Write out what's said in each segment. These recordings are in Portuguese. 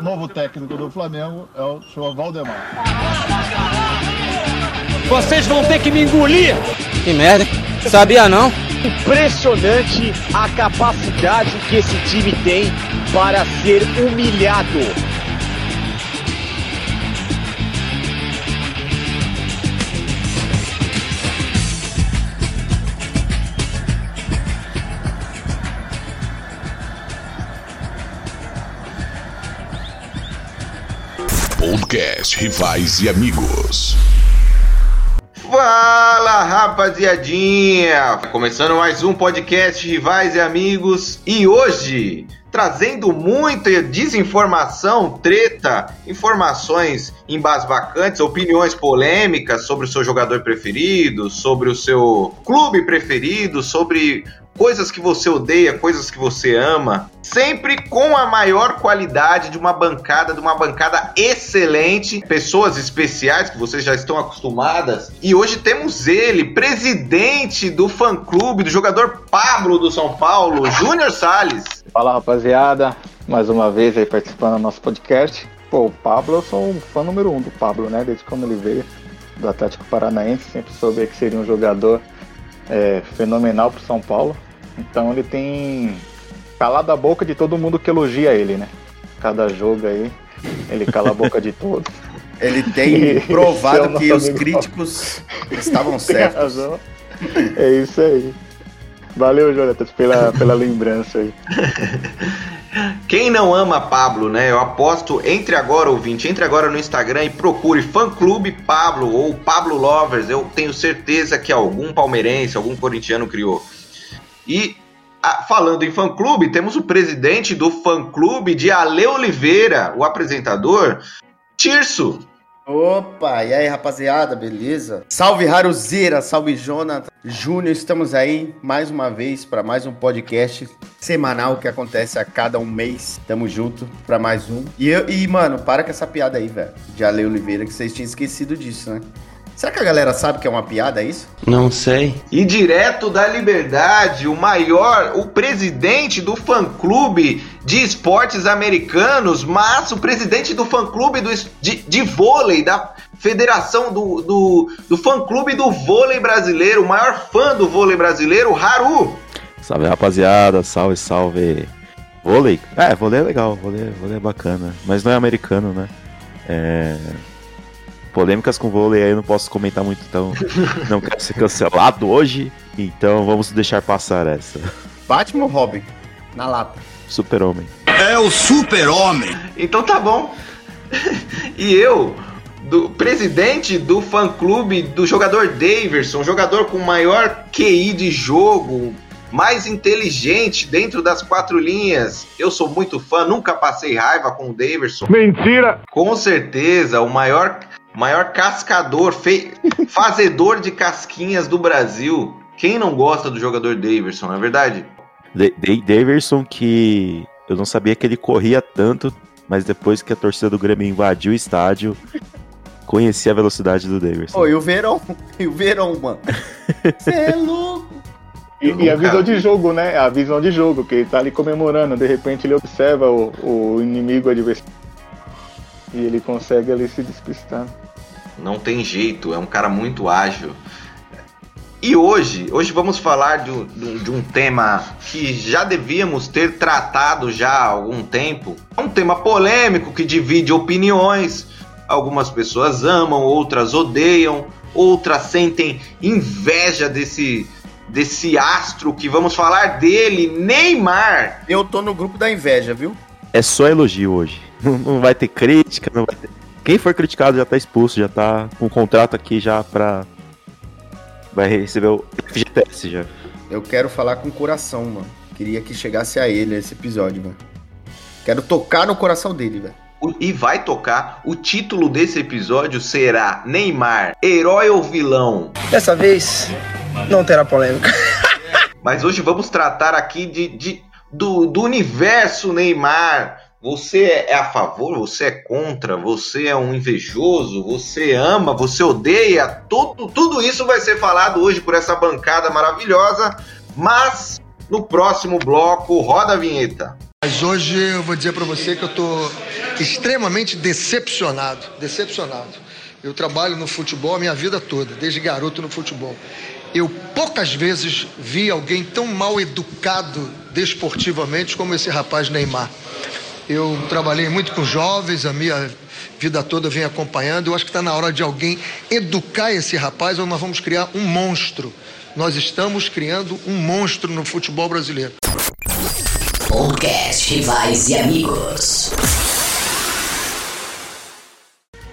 O novo técnico do Flamengo é o senhor Valdemar. Vocês vão ter que me engolir! Que merda, sabia não? Impressionante a capacidade que esse time tem para ser humilhado. Podcast Rivais e Amigos. Fala rapaziadinha! Começando mais um podcast Rivais e Amigos e hoje trazendo muita desinformação, treta, informações embasbacantes, opiniões polêmicas sobre o seu jogador preferido, sobre o seu clube preferido, sobre coisas que você odeia, coisas que você ama, sempre com a maior qualidade de uma bancada, de uma bancada excelente, pessoas especiais que vocês já estão acostumadas. E hoje temos ele, presidente do fã-clube do jogador Pablo do São Paulo, Júnior Salles. Fala rapaziada, mais uma vez aí participando do nosso podcast. Pô, o Pablo, eu sou um fã número um do Pablo, né? Desde quando ele veio do Atlético Paranaense, sempre soube que seria um jogador é, fenomenal pro São Paulo. Então ele tem calado a boca de todo mundo que elogia ele, né? Cada jogo aí, ele cala a boca de todos. Ele tem provado que os críticos estavam certos. É isso aí. Valeu, Jonatas, pela, pela lembrança aí. Quem não ama Pablo, né? Eu aposto, entre agora, ouvinte, entre agora no Instagram e procure fã clube Pablo ou Pablo Lovers. Eu tenho certeza que algum palmeirense, algum corintiano criou. E a, falando em fã-clube, temos o presidente do fã-clube de Ale Oliveira, o apresentador, Tirso. Opa, e aí rapaziada, beleza? Salve Haruzeira, salve Jonathan, Júnior, estamos aí mais uma vez para mais um podcast semanal que acontece a cada um mês. Tamo junto para mais um. E, eu, e mano, para com essa piada aí, velho, de Ale Oliveira, que vocês tinham esquecido disso, né? Será que a galera sabe que é uma piada isso? Não sei. E direto da Liberdade, o maior, o presidente do fã-clube de esportes americanos, mas o presidente do fã-clube de, de vôlei, da federação do, do, do fã-clube do vôlei brasileiro, o maior fã do vôlei brasileiro, Haru. Salve rapaziada, salve, salve. Vôlei? É, vôlei é legal, vôlei, vôlei é bacana, mas não é americano, né? É polêmicas com vôlei aí eu não posso comentar muito, então não quero ser cancelado hoje, então vamos deixar passar essa. Batman ou Robin? Na lata. Super-Homem. É o Super-Homem! Então tá bom. e eu, do presidente do fã-clube do jogador Daverson, jogador com maior QI de jogo, mais inteligente dentro das quatro linhas. Eu sou muito fã, nunca passei raiva com o Daverson. Mentira! Com certeza, o maior maior cascador, fe... fazedor de casquinhas do Brasil. Quem não gosta do jogador Daverson, não é verdade? Daverson que eu não sabia que ele corria tanto, mas depois que a torcida do Grêmio invadiu o estádio, conheci a velocidade do Daverson. Ô, e o Verão, e o Verão, mano. Você é louco. E, e, a visão de jogo, né? A visão de jogo, que ele tá ali comemorando, de repente ele observa o, o inimigo adversário e ele consegue ali se despistar. Não tem jeito, é um cara muito ágil. E hoje, hoje vamos falar de, de, de, um tema que já devíamos ter tratado já há algum tempo. É um tema polêmico que divide opiniões. Algumas pessoas amam, outras odeiam, outras sentem inveja desse desse astro que vamos falar dele, Neymar. Eu tô no grupo da inveja, viu? É só elogio hoje. Não vai ter crítica, não vai ter quem for criticado já tá expulso, já tá com o contrato aqui já pra. Vai receber o FGTS já. Eu quero falar com o coração, mano. Queria que chegasse a ele esse episódio, mano. Quero tocar no coração dele, velho. E vai tocar. O título desse episódio será Neymar, herói ou vilão? Dessa vez, não terá polêmica. Mas hoje vamos tratar aqui de, de do, do universo Neymar, você é a favor, você é contra, você é um invejoso, você ama, você odeia, tudo, tudo isso vai ser falado hoje por essa bancada maravilhosa, mas no próximo bloco, roda a vinheta. Mas hoje eu vou dizer para você que eu estou extremamente decepcionado, decepcionado. Eu trabalho no futebol a minha vida toda, desde garoto no futebol. Eu poucas vezes vi alguém tão mal educado desportivamente como esse rapaz Neymar. Eu trabalhei muito com jovens, a minha vida toda vem acompanhando. Eu acho que está na hora de alguém educar esse rapaz ou nós vamos criar um monstro. Nós estamos criando um monstro no futebol brasileiro. Podcast Rivais e Amigos.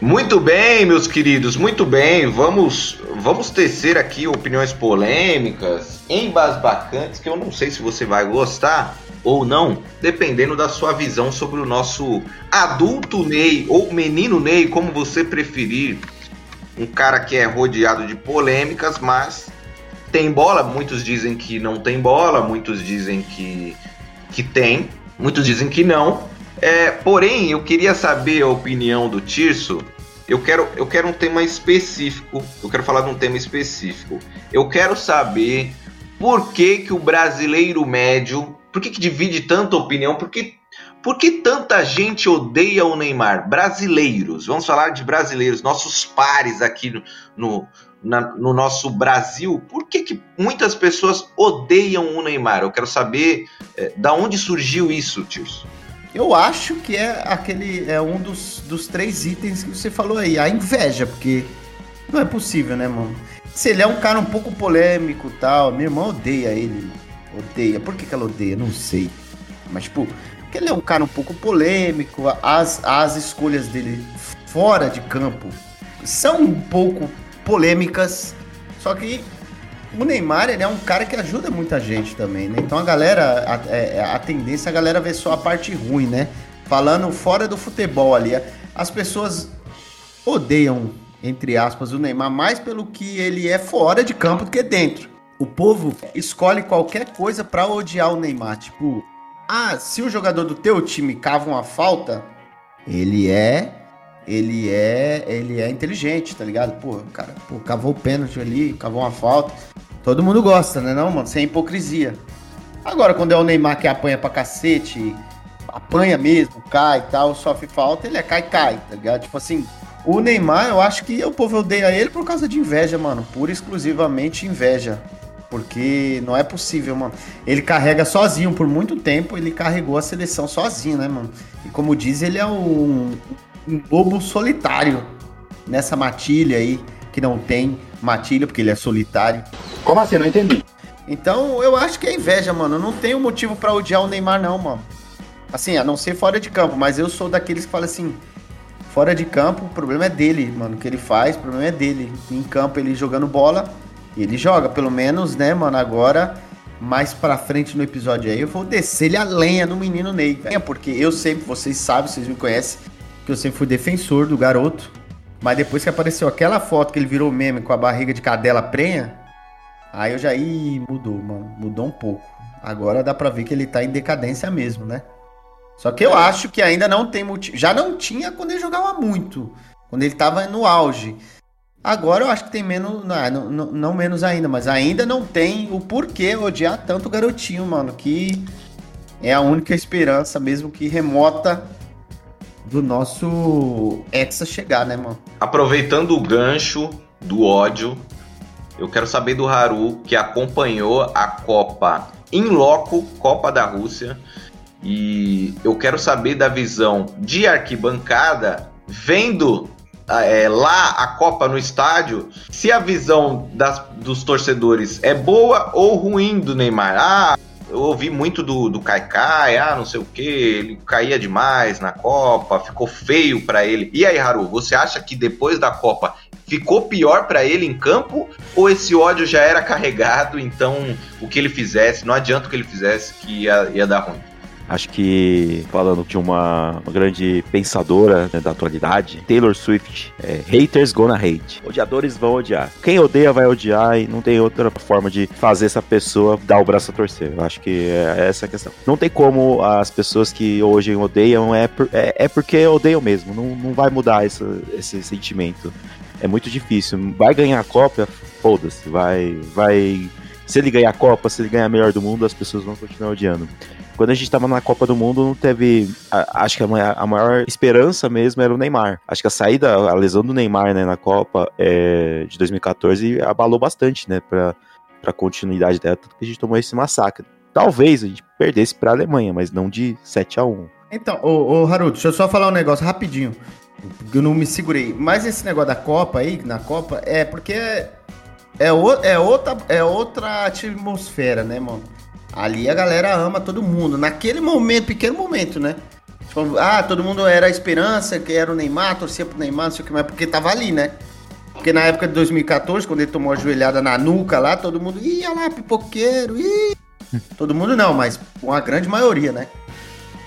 Muito bem, meus queridos, muito bem. Vamos, vamos tecer aqui opiniões polêmicas, embasbacantes, que eu não sei se você vai gostar ou não, dependendo da sua visão sobre o nosso adulto Ney ou menino Ney, como você preferir. Um cara que é rodeado de polêmicas, mas tem bola. Muitos dizem que não tem bola, muitos dizem que, que tem, muitos dizem que não. É, porém, eu queria saber a opinião do Tirso. Eu quero, eu quero um tema específico. Eu quero falar de um tema específico. Eu quero saber por que, que o brasileiro médio por que, que divide tanta opinião? Por que, por que tanta gente odeia o Neymar? Brasileiros, vamos falar de brasileiros, nossos pares aqui no, no, na, no nosso Brasil. Por que, que muitas pessoas odeiam o Neymar? Eu quero saber é, da onde surgiu isso, Tirso. Eu acho que é aquele é um dos, dos três itens que você falou aí, a inveja, porque não é possível, né, mano? Se ele é um cara um pouco polêmico tal, minha irmã odeia ele, mano. Odeia. Por que, que ela odeia? Não sei. Mas, tipo, porque ele é um cara um pouco polêmico, as, as escolhas dele fora de campo são um pouco polêmicas, só que o Neymar ele é um cara que ajuda muita gente também, né? Então a galera, a, a, é, a tendência é a galera ver só a parte ruim, né? Falando fora do futebol ali, as pessoas odeiam, entre aspas, o Neymar mais pelo que ele é fora de campo do que dentro o povo escolhe qualquer coisa para odiar o Neymar. Tipo, ah, se o jogador do teu time cava uma falta, ele é. Ele é. Ele é inteligente, tá ligado? Pô, cara, pô, cavou o pênalti ali, cavou uma falta. Todo mundo gosta, né, não, mano? Sem hipocrisia. Agora, quando é o Neymar que apanha pra cacete, apanha mesmo, cai e tal, sofre falta, ele é cai-cai, tá ligado? Tipo assim, o Neymar, eu acho que o povo odeia ele por causa de inveja, mano. Pura e exclusivamente inveja. Porque não é possível, mano. Ele carrega sozinho por muito tempo, ele carregou a seleção sozinho, né, mano? E como diz, ele é um, um lobo solitário nessa matilha aí, que não tem matilha, porque ele é solitário. Como assim? Não entendi. Então, eu acho que é inveja, mano. Eu não tenho motivo para odiar o Neymar, não, mano. Assim, a não ser fora de campo, mas eu sou daqueles que falam assim: fora de campo, o problema é dele, mano. O que ele faz, o problema é dele. Em campo, ele jogando bola, ele joga, pelo menos, né, mano? Agora, mais pra frente no episódio aí, eu vou descer-lhe a lenha no menino Ney. É porque eu sempre, vocês sabem, vocês me conhecem, que eu sempre fui defensor do garoto. Mas depois que apareceu aquela foto que ele virou meme com a barriga de cadela prenha, aí eu já. Ih, mudou, mano. Mudou um pouco. Agora dá pra ver que ele tá em decadência mesmo, né? Só que eu é. acho que ainda não tem motivo. Já não tinha quando ele jogava muito. Quando ele tava no auge. Agora eu acho que tem menos. Não, não, não, menos ainda, mas ainda não tem o porquê odiar tanto o garotinho, mano. Que é a única esperança, mesmo que remota, do nosso Hexa chegar, né, mano? Aproveitando o gancho do ódio, eu quero saber do Haru, que acompanhou a Copa em loco, Copa da Rússia. E eu quero saber da visão de arquibancada, vendo é, lá a Copa no estádio, se a visão das, dos torcedores é boa ou ruim do Neymar. Ah, eu ouvi muito do, do Kaikai, ah, não sei o que, ele caía demais na Copa, ficou feio para ele. E aí, Haru, você acha que depois da Copa ficou pior para ele em campo ou esse ódio já era carregado, então o que ele fizesse, não adianta o que ele fizesse que ia, ia dar ruim? Acho que, falando de uma, uma grande pensadora né, da atualidade, Taylor Swift, é, haters gonna hate. Odiadores vão odiar. Quem odeia vai odiar e não tem outra forma de fazer essa pessoa dar o braço a torcer. Eu acho que é essa a questão. Não tem como as pessoas que hoje odeiam, é, por, é, é porque odeiam mesmo. Não, não vai mudar esse, esse sentimento. É muito difícil. Vai ganhar a Copa, foda-se. Vai, vai. Se ele ganhar a Copa, se ele ganhar a melhor do mundo, as pessoas vão continuar odiando. Quando a gente tava na Copa do Mundo, não teve. a- acho que a a maior esperança mesmo era o Neymar. Acho que a saída, a lesão do Neymar né, na Copa é, de 2014 abalou bastante, né, pra, pra continuidade dela, tanto que a gente tomou esse massacre. Talvez a gente perdesse pra Alemanha, mas não de 7 a 1 Então, ô, ô Haruto, deixa eu só falar um negócio rapidinho. Eu não me segurei. Mas esse negócio da Copa aí, na Copa, é porque é, é, o- é outra, é outra atmosfera, né, mano? Ali a galera ama todo mundo. Naquele momento, pequeno momento, né? Tipo, ah, todo mundo era a esperança, que era o Neymar, torcia pro Neymar, não sei o que mais, porque tava ali, né? Porque na época de 2014, quando ele tomou a joelhada na nuca lá, todo mundo, ia lá, pipoqueiro, ih. Todo mundo não, mas uma grande maioria, né?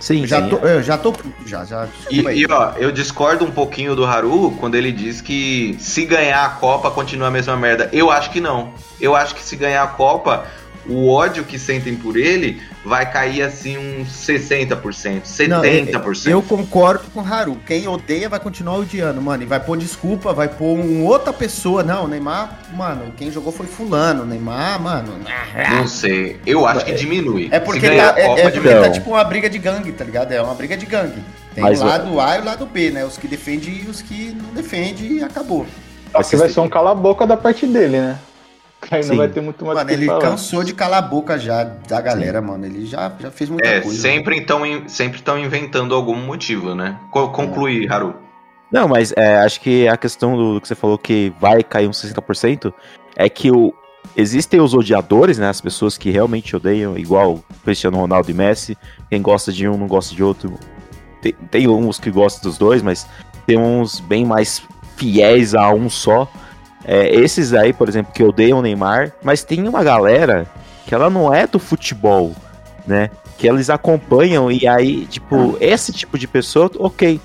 Sim, já sim. tô, eu já tô já, já. E, e, ó, eu discordo um pouquinho do Haru quando ele diz que se ganhar a Copa continua a mesma merda. Eu acho que não. Eu acho que se ganhar a Copa, o ódio que sentem por ele vai cair assim uns 60%, 70%. Não, eu, eu concordo com o Haru. Quem odeia vai continuar odiando, mano. E vai pôr desculpa, vai pôr um outra pessoa. Não, o Neymar, mano, quem jogou foi fulano. O Neymar, mano. Não sei. Eu acho que diminui. É porque tá, é, Copa, é porque tá tipo uma briga de gangue, tá ligado? É uma briga de gangue. Tem Mas o lado A e o lado B, né? Os que defendem e os que não defendem e acabou. Acho que vai ser um cala-boca da parte dele, né? Aí não Sim. vai ter muito mais Mano, ele falar. cansou de calar a boca já da galera, mano. Ele já, já fez muita É, coisa. sempre estão sempre estão inventando algum motivo, né? Co- Conclui, Haru. Não, mas é, acho que a questão do, do que você falou que vai cair uns 60% é que o, existem os odiadores, né? As pessoas que realmente odeiam, igual Cristiano Ronaldo e Messi. Quem gosta de um não gosta de outro. Tem, tem uns que gostam dos dois, mas tem uns bem mais fiéis a um só. É, esses aí, por exemplo, que odeiam o Neymar, mas tem uma galera que ela não é do futebol, né? Que eles acompanham e aí, tipo, esse tipo de pessoa, ok.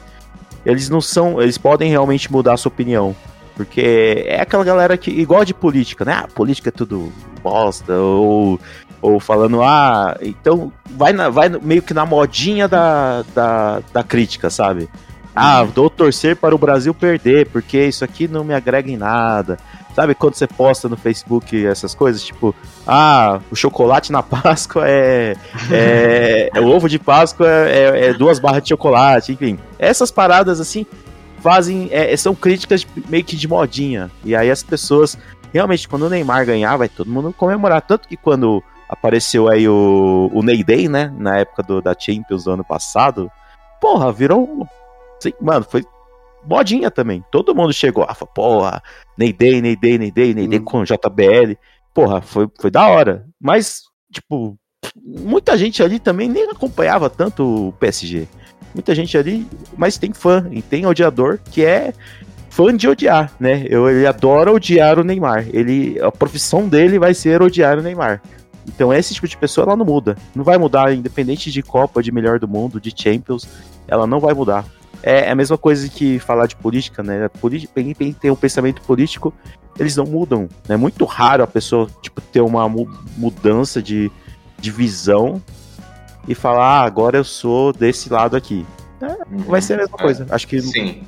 Eles não são. Eles podem realmente mudar a sua opinião. Porque é aquela galera que, igual de política, né? Ah, política é tudo bosta, ou, ou falando, ah, então vai, na, vai meio que na modinha da, da, da crítica, sabe? Ah, dou torcer para o Brasil perder, porque isso aqui não me agrega em nada. Sabe quando você posta no Facebook essas coisas, tipo, ah, o chocolate na Páscoa é. é, é- o ovo de Páscoa é, é duas barras de chocolate, enfim. Essas paradas assim fazem. é, são críticas de- meio que de modinha. E aí as pessoas. Realmente, quando o Neymar ganhar, vai todo mundo comemorar. Tanto que quando apareceu aí o, o Ney Day, né? Na época do, da Champions do ano passado, porra, virou. Sim, mano, foi modinha também. Todo mundo chegou, ah, porra, Day, Ney Day, Ney Day com JBL. Porra, foi, foi da hora. Mas, tipo, muita gente ali também nem acompanhava tanto o PSG. Muita gente ali, mas tem fã e tem odiador que é fã de odiar, né? Eu, ele adora odiar o Neymar. Ele, a profissão dele vai ser odiar o Neymar. Então esse tipo de pessoa ela não muda. Não vai mudar, independente de Copa, de melhor do mundo, de Champions, ela não vai mudar. É a mesma coisa que falar de política, né? Quem tem um pensamento político, eles não mudam. É muito raro a pessoa tipo, ter uma mu- mudança de, de visão e falar, ah, agora eu sou desse lado aqui. É, vai ser a mesma coisa. Acho que Sim.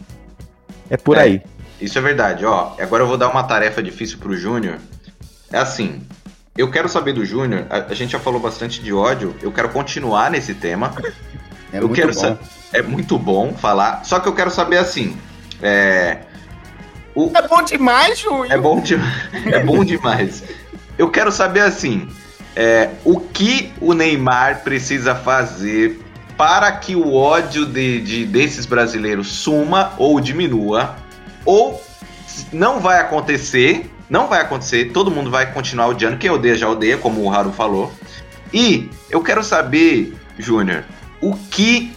é por É. aí. Isso é verdade, ó. Agora eu vou dar uma tarefa difícil pro Júnior. É assim, eu quero saber do Júnior, a, a gente já falou bastante de ódio, eu quero continuar nesse tema. É eu muito quero bom. É muito bom falar, só que eu quero saber assim. É. O... É bom demais, Júnior. É bom, de... é bom demais. Eu quero saber assim. é, o que o Neymar precisa fazer para que o ódio de, de- desses brasileiros suma ou diminua, ou não vai acontecer, não vai acontecer, todo mundo vai continuar odiando, quem odeia já odeia, como o Haru falou. E eu quero saber, Júnior, o que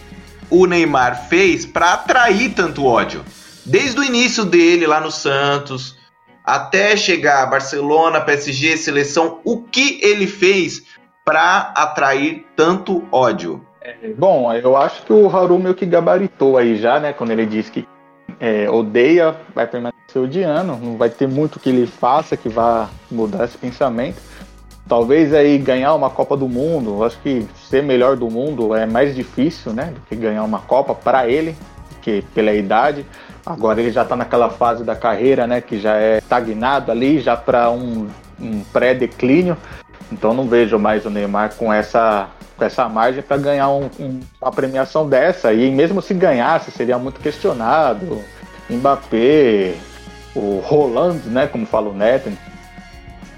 o Neymar fez para atrair tanto ódio? Desde o início dele lá no Santos, até chegar a Barcelona, PSG, seleção, o que ele fez para atrair tanto ódio? Bom, eu acho que o Haru meio que gabaritou aí já, né? Quando ele disse que é, odeia, vai permanecer odiando. Não vai ter muito que ele faça que vá mudar esse pensamento. Talvez aí ganhar uma Copa do Mundo. Acho que ser melhor do mundo é mais difícil, né? Do que ganhar uma Copa para ele, que pela idade. Agora ele já tá naquela fase da carreira, né? Que já é estagnado ali, já para um, um pré-declínio. Então não vejo mais o Neymar com essa com essa margem para ganhar um, um, uma premiação dessa. E mesmo se ganhasse, seria muito questionado. Mbappé, o Roland, né, como fala o Neto,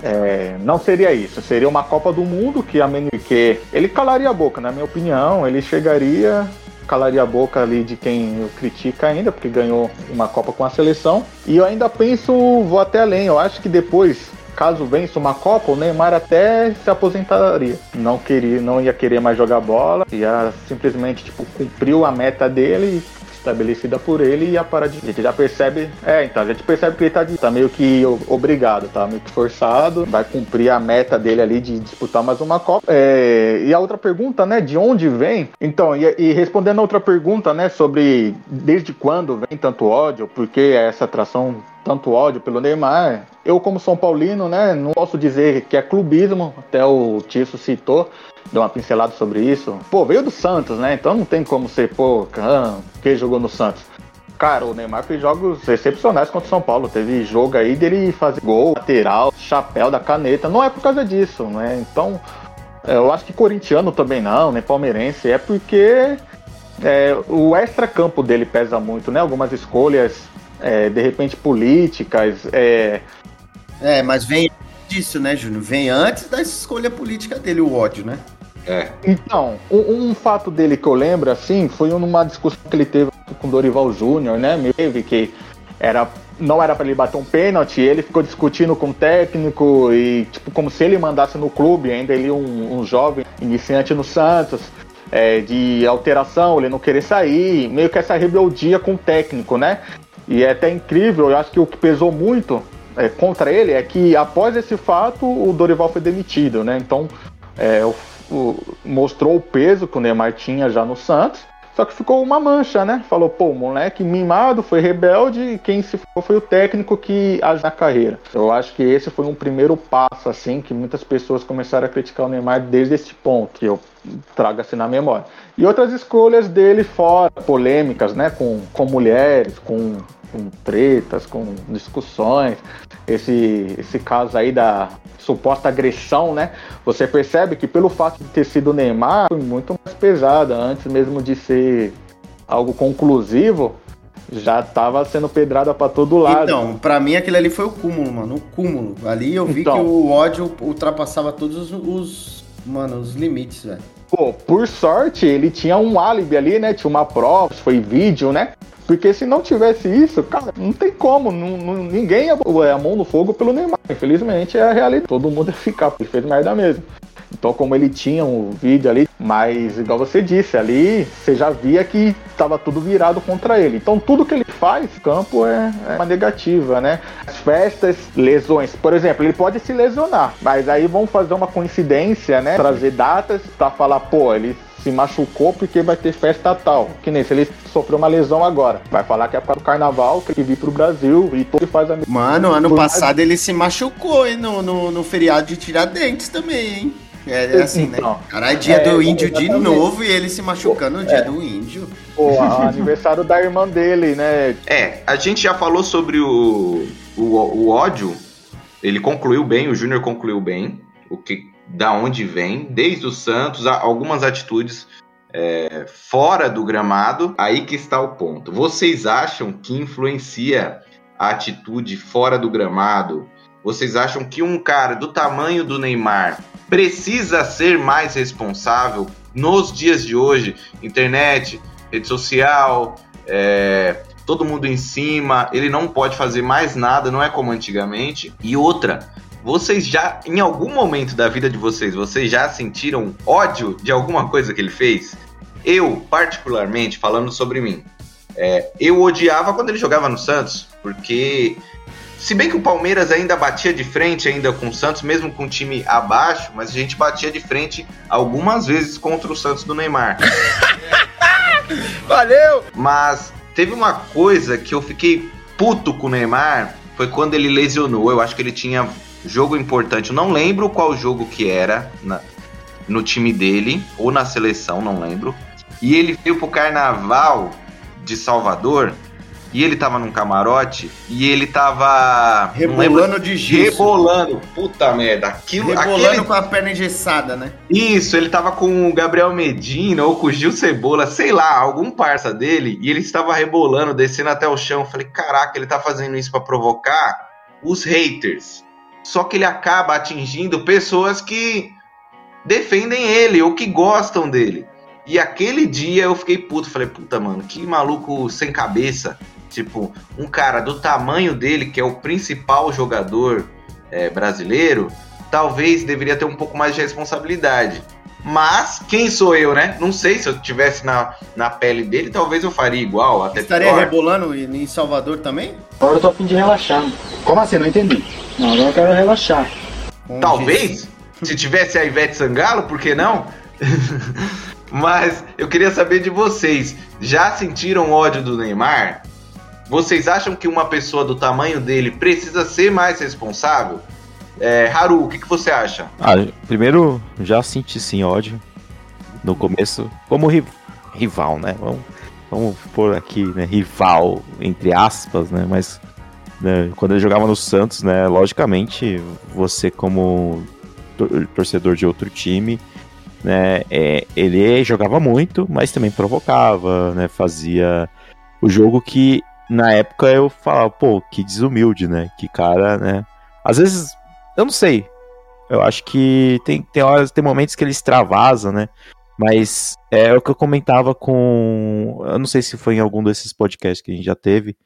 é, não seria isso. Seria uma Copa do Mundo que a Menrique, ele calaria a boca, na minha opinião. Ele chegaria, calaria a boca ali de quem critica ainda, porque ganhou uma Copa com a seleção. E eu ainda penso, vou até além. Eu acho que depois caso vença uma Copa, o Neymar até se aposentaria. Não queria, não ia querer mais jogar bola, ia simplesmente tipo cumpriu a meta dele estabelecida por ele e parar de. A gente já percebe. É, então, a gente percebe que ele tá, de, tá meio que obrigado, tá meio que forçado, vai cumprir a meta dele ali de disputar mais uma Copa. É, e a outra pergunta, né, de onde vem? Então, e, e, respondendo a outra pergunta, né, sobre desde quando vem tanto ódio, por que essa atração tanto ódio pelo Neymar. Eu, como São Paulino, né, não posso dizer que é clubismo, até o Tício citou, deu uma pincelada sobre isso. Pô, veio do Santos, né? Então não tem como ser, pô, quem jogou no Santos. Cara, o Neymar fez jogos excepcionais contra o São Paulo. Teve jogo aí dele fazer gol, lateral, chapéu da caneta. Não é por causa disso, né? Então, é, eu acho que corintiano também não, nem palmeirense. É porque é, o extra-campo dele pesa muito, né? Algumas escolhas é, de repente políticas. É... é, mas vem disso, né, Júnior? Vem antes da escolha política dele, o ódio, né? É. Então, um, um, fato dele que eu lembro, assim, foi numa discussão que ele teve com Dorival Júnior, né? Teve que era, não era para ele bater um pênalti, ele ficou discutindo com o técnico e, tipo, como se ele mandasse no clube, ainda ele um, um jovem iniciante no Santos é, de alteração, ele não querer sair, meio que essa rebeldia com o técnico, né? E é até incrível, eu acho que o que pesou muito é, contra ele é que após esse fato o Dorival foi demitido, né? Então é, o, o, mostrou o peso que o Neymar tinha já no Santos. Só que ficou uma mancha, né? Falou, pô, moleque mimado, foi rebelde, e quem se foi foi o técnico que age na carreira. Eu acho que esse foi um primeiro passo, assim, que muitas pessoas começaram a criticar o Neymar desde esse ponto, que eu trago assim na memória. E outras escolhas dele fora, polêmicas, né? Com, com mulheres, com, com tretas, com discussões. Esse, esse caso aí da suposta agressão, né? Você percebe que pelo fato de ter sido Neymar, foi muito mais pesada. Antes mesmo de ser algo conclusivo, já tava sendo pedrada para todo lado. Então, para mim aquele ali foi o cúmulo, mano, o cúmulo. Ali eu vi então, que o ódio ultrapassava todos os, mano, os limites, velho. Pô, por sorte, ele tinha um álibi ali, né? Tinha uma prova, foi vídeo, né? Porque se não tivesse isso, cara, não tem como. Não, não, ninguém ia a mão no fogo pelo Neymar. Infelizmente é a realidade. Todo mundo ia ficar, ele fez merda mesmo. Então, como ele tinha um vídeo ali, mas igual você disse, ali você já via que estava tudo virado contra ele. Então, tudo que ele faz, campo é, é uma negativa, né? As festas, lesões. Por exemplo, ele pode se lesionar, mas aí vão fazer uma coincidência, né? Trazer datas para falar, pô, ele se machucou porque vai ter festa tal. Que nem se ele sofreu uma lesão agora. Vai falar que é para o carnaval que ele vir pro Brasil e todo faz a mesma Mano, ano passado ele se machucou hein, no, no, no feriado de Tiradentes também, hein? É, é assim, né? então, né? Cara, é dia é, do índio de novo e ele se machucando no dia é. do índio. Pô, aniversário da irmã dele, né? É, a gente já falou sobre o, o, o ódio. Ele concluiu bem, o Júnior concluiu bem. O que da onde vem, desde o Santos, algumas atitudes é, fora do gramado. Aí que está o ponto. Vocês acham que influencia a atitude fora do gramado? Vocês acham que um cara do tamanho do Neymar precisa ser mais responsável nos dias de hoje? Internet, rede social, é, todo mundo em cima, ele não pode fazer mais nada, não é como antigamente. E outra, vocês já, em algum momento da vida de vocês, vocês já sentiram ódio de alguma coisa que ele fez? Eu, particularmente, falando sobre mim, é, eu odiava quando ele jogava no Santos, porque se bem que o Palmeiras ainda batia de frente ainda com o Santos, mesmo com o time abaixo, mas a gente batia de frente algumas vezes contra o Santos do Neymar. Valeu! Mas teve uma coisa que eu fiquei puto com o Neymar, foi quando ele lesionou. Eu acho que ele tinha jogo importante. Eu não lembro qual jogo que era na, no time dele, ou na seleção, não lembro. E ele veio pro carnaval de Salvador e ele tava num camarote e ele tava. lembro- Rebolando de gesso. Rebolando. Puta merda. Aquilo, Rebolando aquele- com a perna engessada, né? Isso, ele tava com o Gabriel Medina ou com o Gil Cebola, sei lá, algum parça dele, e ele estava rebolando, descendo até o chão. Eu Falei, caraca, ele tá fazendo isso pra provocar os haters. Só que ele acaba atingindo pessoas que defendem ele ou que gostam dele. E aquele dia eu fiquei puto, falei, puta, mano, que maluco sem cabeça. Tipo, um cara do tamanho dele, que é o principal jogador é, brasileiro, talvez deveria ter um pouco mais de responsabilidade. Mas quem sou eu, né? Não sei se eu tivesse na, na pele dele, talvez eu faria igual, até Estaria pior. rebolando em Salvador também? Agora eu tô a fim de relaxar. Como assim? Não entendi. Não, agora eu quero relaxar. Talvez, se tivesse a Ivete Sangalo, por que não? Mas eu queria saber de vocês. Já sentiram ódio do Neymar? Vocês acham que uma pessoa do tamanho dele precisa ser mais responsável? É, Haru, o que, que você acha? Ah, primeiro, já senti sim ódio no começo, como ri- rival, né? Vamos, vamos pôr aqui, né? Rival, entre aspas, né? Mas né, quando ele jogava no Santos, né? Logicamente, você como tor- torcedor de outro time, né? é, ele jogava muito, mas também provocava, né? Fazia o jogo que na época eu falava, pô, que desumilde, né? Que cara, né? Às vezes, eu não sei. Eu acho que tem, tem horas, tem momentos que ele extravasa, né? Mas é o que eu comentava com. Eu não sei se foi em algum desses podcasts que a gente já teve.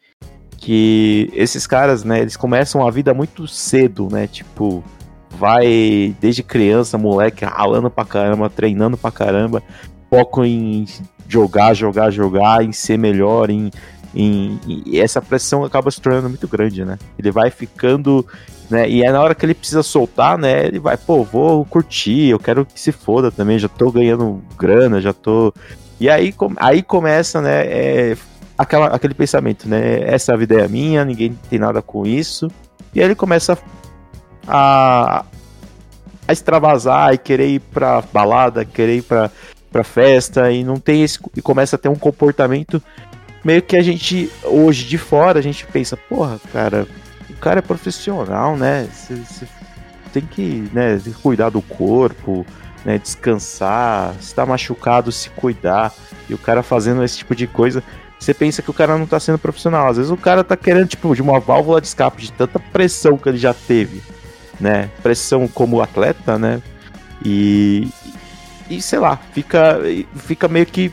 Que esses caras, né, eles começam a vida muito cedo, né? Tipo, vai desde criança, moleque, ralando pra caramba, treinando pra caramba, foco em jogar, jogar, jogar, em ser melhor, em, e essa pressão acaba se tornando muito grande, né? Ele vai ficando, né? E é na hora que ele precisa soltar, né? Ele vai, pô, vou curtir, eu quero que se foda também, já tô ganhando grana, já tô. E aí, com- aí começa, né? é, aquela, aquele pensamento, né? Essa vida é minha, ninguém tem nada com isso. E aí ele começa a, a extravasar e querer ir pra balada, querer ir pra, pra festa e não tem esse. E começa a ter um comportamento meio que a gente, hoje de fora, a gente pensa, porra, cara, o cara é profissional, né? Você tem que né, cuidar do corpo, né, descansar, se tá machucado, se cuidar. E o cara fazendo esse tipo de coisa, você pensa que o cara não tá sendo profissional. Às vezes o cara tá querendo, tipo, de uma válvula de escape, de tanta pressão que ele já teve, né? Pressão como atleta, né? E, e sei lá, fica, fica meio que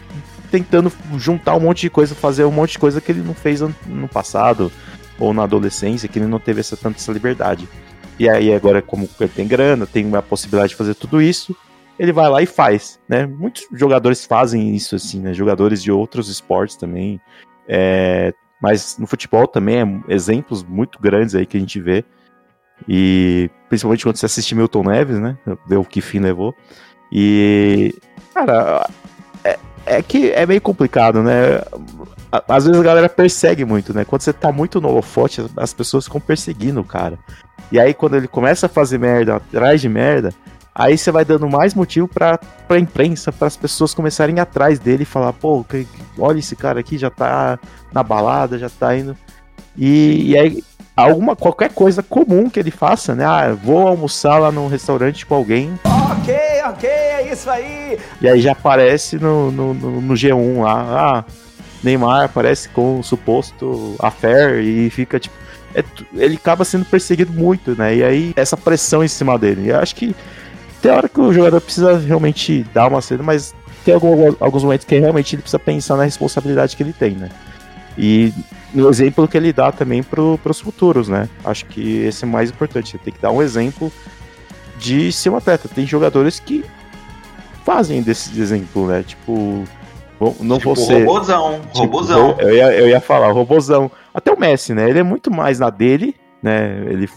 tentando juntar um monte de coisa, fazer um monte de coisa que ele não fez no passado ou na adolescência, que ele não teve essa tanta essa liberdade. E aí agora, como ele tem grana, tem a possibilidade de fazer tudo isso, ele vai lá e faz, né? Muitos jogadores fazem isso assim, né? Jogadores de outros esportes também, é, mas no futebol também é exemplos muito grandes aí que a gente vê. E principalmente quando você assiste Milton Neves, né? Ver o que fim levou. E cara, é, que é meio complicado, né? Às vezes a galera persegue muito, né? Quando você tá muito no holofote, as pessoas ficam perseguindo o cara. E aí quando ele começa a fazer merda atrás de merda, aí você vai dando mais motivo pra, pra imprensa, para as pessoas começarem atrás dele e falar, pô, olha esse cara aqui, já tá na balada, já tá indo. E, e aí, alguma, qualquer coisa comum que ele faça, né? Ah, vou almoçar lá num restaurante com alguém, Ok, ok, é isso aí. e aí já aparece no, no, no, no G1 lá, ah, Neymar aparece com o suposto affair e fica tipo. é ele acaba sendo perseguido muito, né? E aí essa pressão em cima dele. E eu acho que tem hora que o jogador precisa realmente dar uma cena, mas tem algum- alguns momentos que realmente ele precisa pensar na responsabilidade que ele tem, né? E no exemplo que ele dá também pro, pros futuros, né? Acho que esse é mais importante. Ele tem que dar um exemplo de ser um atleta. Tem jogadores que fazem desse exemplo, né? Tipo, vou- não Tipo, ser. robozão, Tipo, robozão. Eu ia, eu ia falar, robozão. Até o Messi, né? Ele é muito mais na dele, né? Ele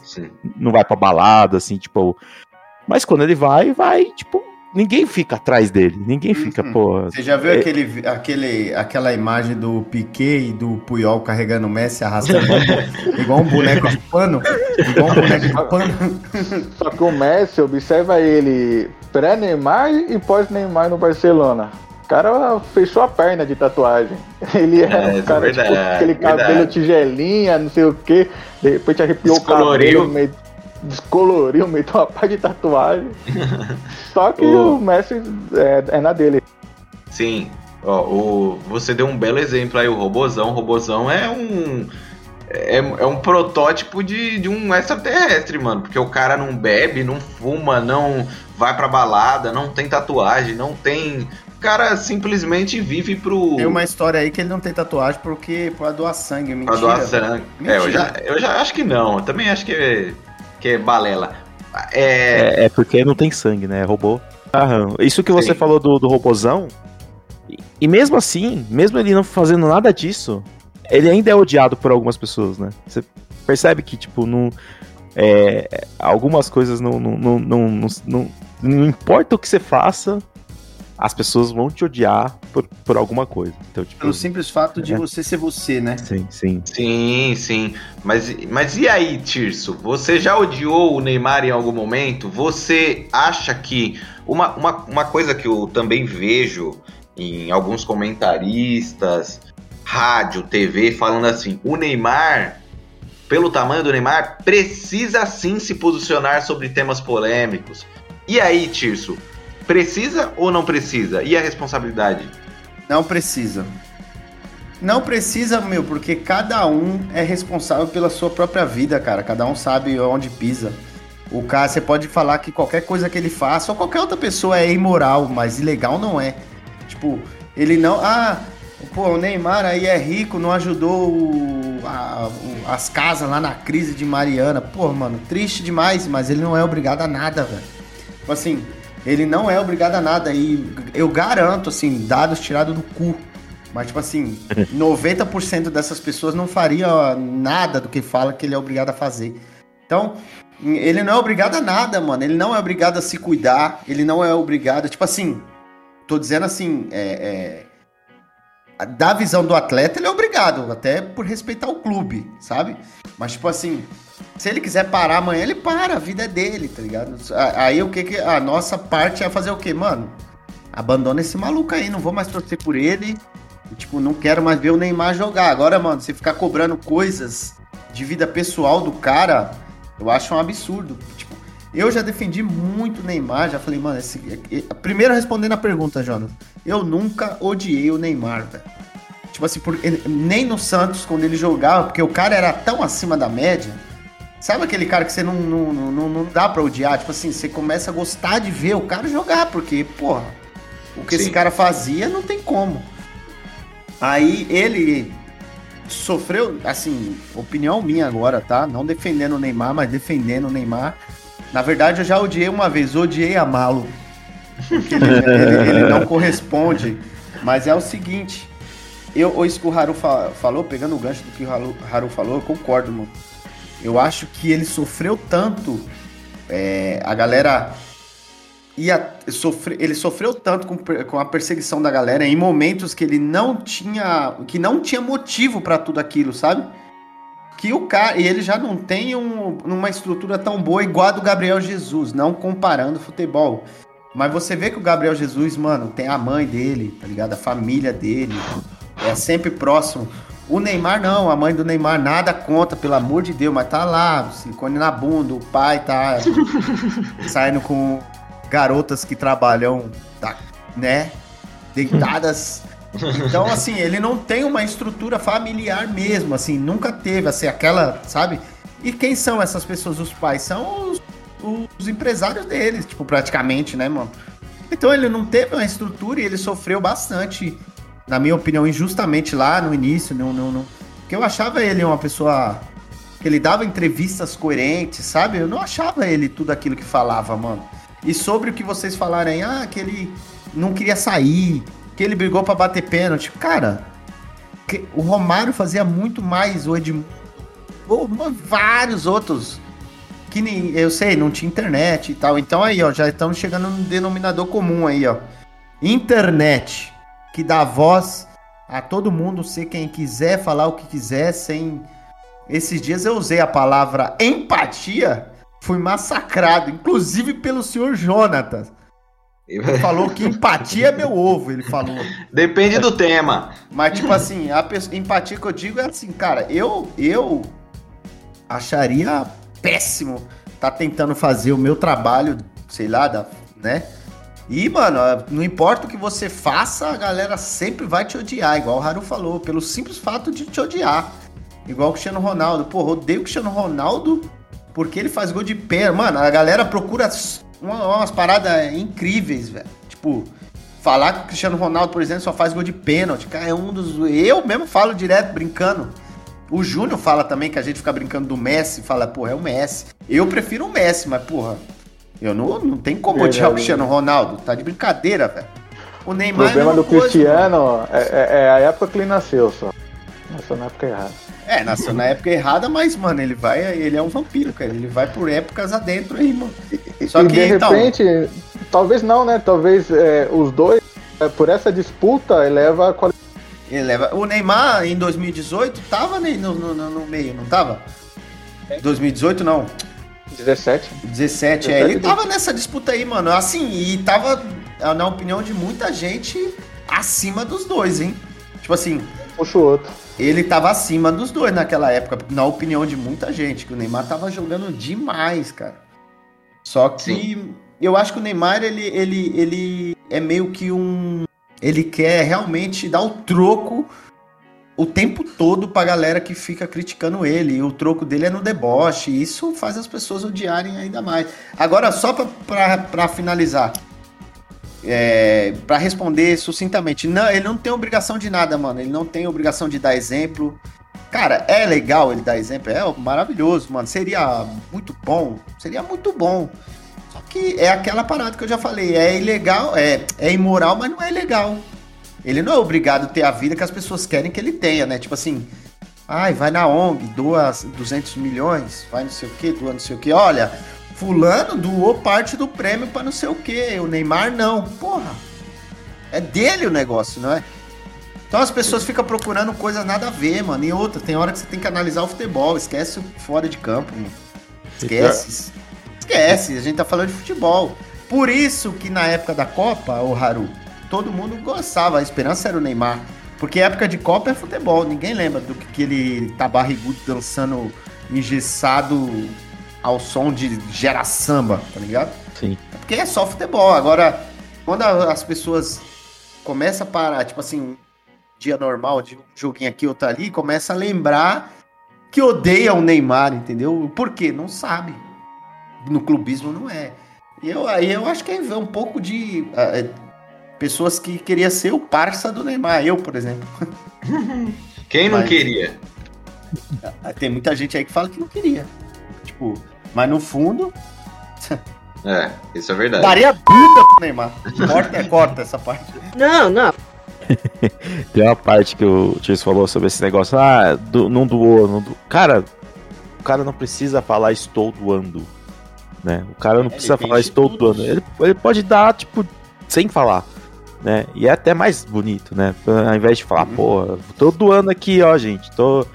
não vai pra balada, assim, tipo. Mas quando ele vai, vai, tipo, ninguém fica atrás dele. Ninguém fica, pô. Você já viu é- aquele, aquele, aquela imagem do Piquet e do Puyol carregando o Messi arrastando igual um boneco de pano? Igual um boneco de pano. Só que o Messi observa ele pré-Neymar e pós-Neymar no Barcelona. O cara fechou a perna de tatuagem. Ele é, É, um cara, verdade, tipo, aquele cabelo verdade. tigelinha, não sei o que. De repente arrepiou Descoloriu. o cabelo, meio, descoloriu, meteu uma parte de tatuagem. Só que O- o Messi é, é na dele. Sim. Ó, o, você deu um belo exemplo aí, o Robozão. O Robozão é um. É, é um protótipo de, de um extraterrestre, mano. Porque o cara não bebe, não fuma, não vai pra balada, não tem tatuagem, não tem. O cara simplesmente vive pro. Tem uma história aí que ele não tem tatuagem porque pra doar sangue. Mentira. Pra doar sangue. É, eu Mentira. já, eu já acho que não. Eu também acho que é, que é balela. É. É, é porque não tem sangue, né? É robô. Aham. Isso que você Sim. falou do, do robozão. E, e mesmo assim, mesmo ele não fazendo nada disso, ele ainda é odiado por algumas pessoas, né? Você percebe que, tipo, não. é, algumas coisas não não, não, não, não, não- não importa o que você faça, as pessoas vão te odiar por, por alguma coisa. Então, tipo. Pelo simples fato de É. você ser você, né? Sim, sim. Sim, sim. Mas, mas e aí, Tirso? Você já odiou o Neymar em algum momento? Você acha que. Uma, uma, uma coisa que eu também vejo em alguns comentaristas, rádio, TV, falando assim: o Neymar, pelo tamanho do Neymar, precisa sim se posicionar sobre temas polêmicos. E aí, Tirso? Precisa ou não precisa? E a responsabilidade? Não precisa. Não precisa, meu, porque cada um é responsável pela sua própria vida, cara. Cada um sabe onde pisa. O cara, você pode falar que qualquer coisa que ele faça, ou qualquer outra pessoa é imoral, mas ilegal não é. Tipo, ele não. Ah, pô, o Neymar aí é rico, não ajudou o- a- o- as casas lá na crise de Mariana. Pô, mano, triste demais, mas ele não é obrigado a nada, velho. Tipo assim, ele não é obrigado a nada. E eu garanto, assim, dados tirados do cu. Mas, tipo assim, 90% dessas pessoas não faria nada do que fala que ele é obrigado a fazer. Então, ele não é obrigado a nada, mano. Ele não é obrigado a se cuidar. Ele não é obrigado. Tipo assim, tô dizendo assim, é, é, da visão do atleta, ele é obrigado, até por respeitar o clube, sabe? Mas, tipo assim, se ele quiser parar amanhã, ele para, a vida é dele, tá ligado? Aí o que que. A nossa parte é fazer o quê, mano? Abandona esse maluco aí, não vou mais torcer por ele. Tipo, não quero mais ver o Neymar jogar. Agora, mano, você ficar cobrando coisas de vida pessoal do cara, eu acho um absurdo. Tipo, eu já defendi muito o Neymar, já falei, mano, esse... primeiro respondendo a pergunta, Jonas, eu nunca odiei o Neymar, velho. Tipo assim, por- nem no Santos, quando ele jogava, porque o cara era tão acima da média. Sabe aquele cara que você não, não, não, não dá pra odiar? Tipo assim, você começa a gostar de ver o cara jogar, porque, porra, o que esse Sim. cara fazia não tem como. Aí ele sofreu, assim, opinião minha agora, tá? Não defendendo o Neymar, mas defendendo o Neymar. Na verdade, eu já odiei uma vez, odiei amá-lo. Porque ele, ele- ele não corresponde. Mas é o seguinte, eu, isso que o Haru fa- falou, pegando o gancho do que o Haru, Haru falou, eu concordo, mano. Eu acho que ele sofreu tanto, é, a galera ia sofrer, ele sofreu tanto com, com a perseguição da galera em momentos que ele não tinha, que não tinha motivo pra tudo aquilo, sabe? Que o cara, e ele já não tem um- uma estrutura tão boa igual a do Gabriel Jesus, não comparando futebol. Mas você vê que o Gabriel Jesus, mano, tem a mãe dele, tá ligado? A família dele, é sempre próximo. O Neymar não, a mãe do Neymar nada conta, pelo amor de Deus, mas tá lá, silicone na bunda, o pai tá saindo com garotas que trabalham, tá, né, deitadas. Então, assim, ele não tem uma estrutura familiar mesmo, assim, nunca teve, assim, aquela, sabe? E quem são essas pessoas? Os pais são os, os empresários deles, tipo, praticamente, né, mano? Então ele não teve uma estrutura e ele sofreu bastante, na minha opinião, injustamente lá no início, não, não, não. Porque eu achava ele uma pessoa que ele dava entrevistas coerentes, sabe? Eu não achava ele tudo aquilo que falava, mano. E sobre o que vocês falaram aí, ah, que ele não queria sair, que ele brigou pra bater pênalti. Cara, o Romário fazia muito mais, o Edmundo, vários outros que nem, eu sei, não tinha internet e tal. Então aí, ó, já estamos chegando num denominador comum aí, ó. Internet, que dá voz a todo mundo ser quem quiser, falar o que quiser, sem. Esses dias eu usei a palavra empatia, fui massacrado, inclusive pelo senhor Jonatas. Ele falou que empatia é meu ovo, ele falou. Depende do tema. Mas, tipo assim, a pessoa, empatia que eu digo é assim, cara, eu, eu acharia péssimo tá tentando fazer o meu trabalho, sei lá, da, né? E, mano, não importa o que você faça, a galera sempre vai te odiar, igual o Haru falou, pelo simples fato de te odiar. Igual o Cristiano Ronaldo. Pô, odeio o Cristiano Ronaldo porque ele faz gol de pé. Mano, a galera procura uma, umas paradas incríveis, velho. Tipo, falar que o Cristiano Ronaldo, por exemplo, só faz gol de pênalti. Cara, é um dos. Eu mesmo falo direto, brincando. O Júnior fala também que a gente fica brincando do Messi, fala, porra, é o Messi. Eu prefiro o Messi, mas, porra, eu não, não tem como odiar o Cristiano Ronaldo. Tá de brincadeira, velho. O Neymar. O problema é do Cristiano é, é, é, a época que ele nasceu só. Nasceu na época errada. É, nasceu na época errada, mas, mano, ele vai. Ele é um vampiro, cara. Ele vai por épocas adentro aí, mano. Só e que, de então, repente, talvez não, né? Talvez é, os dois, é, por essa disputa, eleva a qualidade. Eleva. O Neymar, em 2018, tava no, no, no meio, não tava? 2018 não. 17. 17, é. Ele tava nessa disputa aí, mano. Assim, e tava, na opinião de muita gente, acima dos dois, hein? Tipo assim. Puxa o outro. Ele tava acima dos dois naquela época, na opinião de muita gente, que o Neymar tava jogando demais, cara. Só que Sim. eu acho que o Neymar, ele, ele, ele é meio que um. Ele quer realmente dar o troco o tempo todo pra galera que fica criticando ele. E o troco dele é no deboche. E isso faz as pessoas odiarem ainda mais. Agora, só pra, pra, pra finalizar. É, para responder sucintamente, não, ele não tem obrigação de nada, mano. Ele não tem obrigação de dar exemplo. Cara, é legal ele dar exemplo, é maravilhoso, mano. Seria muito bom, seria muito bom. Só que é aquela parada que eu já falei, é ilegal, é, é imoral, mas não é ilegal. Ele não é obrigado a ter a vida que as pessoas querem que ele tenha, né? Tipo assim, ai, vai na ONG, doa 200 milhões, vai não sei o que, doa não sei o que. Olha, fulano doou parte do prêmio para não sei o que, o Neymar não. Porra, é dele o negócio, não é? Então as pessoas ficam procurando coisas nada a ver, mano. E outra, tem hora que você tem que analisar o futebol, esquece o fora de campo, mano. Esquece. Esquece, a gente tá falando de futebol. Por isso que na época da Copa, o Haru, todo mundo gostava, a esperança era o Neymar. Porque época de Copa é futebol, ninguém lembra do que, que ele tá barrigudo dançando engessado ao som de gera samba, tá ligado? Sim. É porque é só futebol. Agora, quando as pessoas começam a parar, tipo assim, dia normal, de um joguinho aqui, outro ali, começa a lembrar que odeia o Neymar, entendeu? Por quê? Não sabe. No clubismo não é. E eu, aí eu acho que é um pouco de. Uh, pessoas que queria ser o parça do Neymar, eu, por exemplo. Quem não mas, queria? Tem muita gente aí que fala que não queria. Tipo, mas no fundo. É, isso é verdade. Daria bunda pro Neymar. Corta, corta essa parte. Não, não. Tem uma parte que o Tio falou sobre esse negócio. Ah, do, não doou, não doou. Cara, o cara não precisa falar estou doando. Né? O cara não é, precisa falar estou doando. Ele, ele pode dar, tipo, sem falar né? E é até mais bonito, né? Ao invés de falar, uhum. pô, tô doando aqui, ó, gente, tô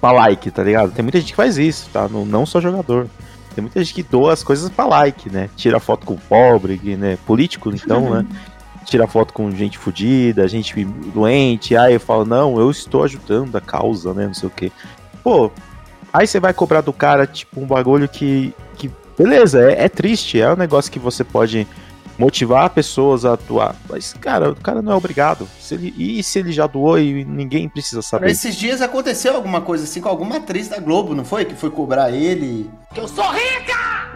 pra like, tá ligado? Tem muita gente que faz isso, tá? Não, não só jogador. Tem muita gente que doa as coisas pra like, né? Tira foto com pobre, né? Político, então, né? Tira foto com gente fodida, gente doente. Aí eu falo, não, eu estou ajudando a causa, né? Não sei o quê. Pô, aí você vai cobrar do cara, tipo, um bagulho que. que beleza, é, é triste, é um negócio que você pode motivar pessoas a atuar. Mas, cara, o cara não é obrigado. Se ele, e se ele já doou e ninguém precisa saber? Esses dias aconteceu alguma coisa assim com alguma atriz da Globo, não foi? Que foi cobrar ele. Que eu sou rica!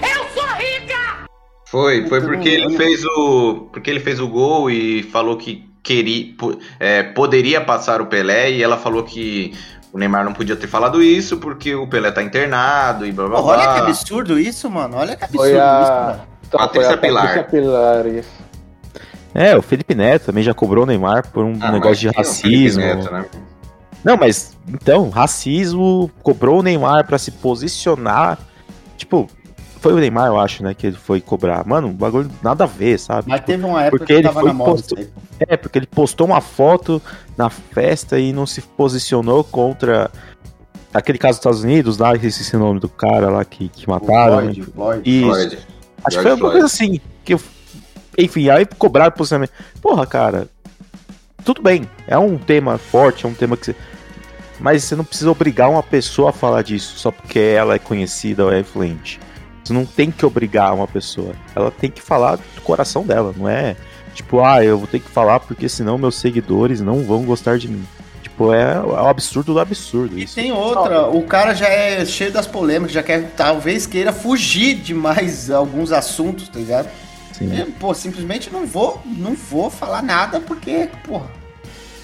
Eu sou rica! Foi, foi porque ele fez o. Porque ele fez o gol e falou que queria, é, poderia passar o Pelé e ela falou que o Neymar não podia ter falado isso porque o Pelé tá internado e blá blá blá. Olha que absurdo isso, mano. Olha que absurdo a... isso, mano. Então, Patrícia Pilar. Patrícia Pilar, isso. É, o Felipe Neto também já cobrou o Neymar por um ah, negócio de racismo. Neto, né? Não, mas então, racismo, cobrou o Neymar para se posicionar. Tipo, foi o Neymar, eu acho, né, que ele foi cobrar. Mano, o bagulho nada a ver, sabe? Mas tipo, teve uma época porque que ele foi postou, É, porque ele postou uma foto na festa e não se posicionou contra aquele caso dos Estados Unidos, lá, o nome do cara lá que, que mataram. Floyd, né? Floyd, Isso. Floyd. Acho que foi alguma coisa assim. Que Enfim, aí cobraram posicionamento. Porra, cara, tudo bem, é um tema forte, é um tema que você. Mas você não precisa obrigar uma pessoa a falar disso só porque ela é conhecida ou é influente. Você não tem que obrigar uma pessoa. Ela tem que falar do coração dela, não é tipo, ah, eu vou ter que falar porque senão meus seguidores não vão gostar de mim. Tipo, é, é o absurdo do absurdo. E isso. tem outra, o cara já é cheio das polêmicas, já quer, talvez queira fugir de mais alguns assuntos, tá ligado? Sim. E, pô, simplesmente não vou, não vou falar nada porque, porra.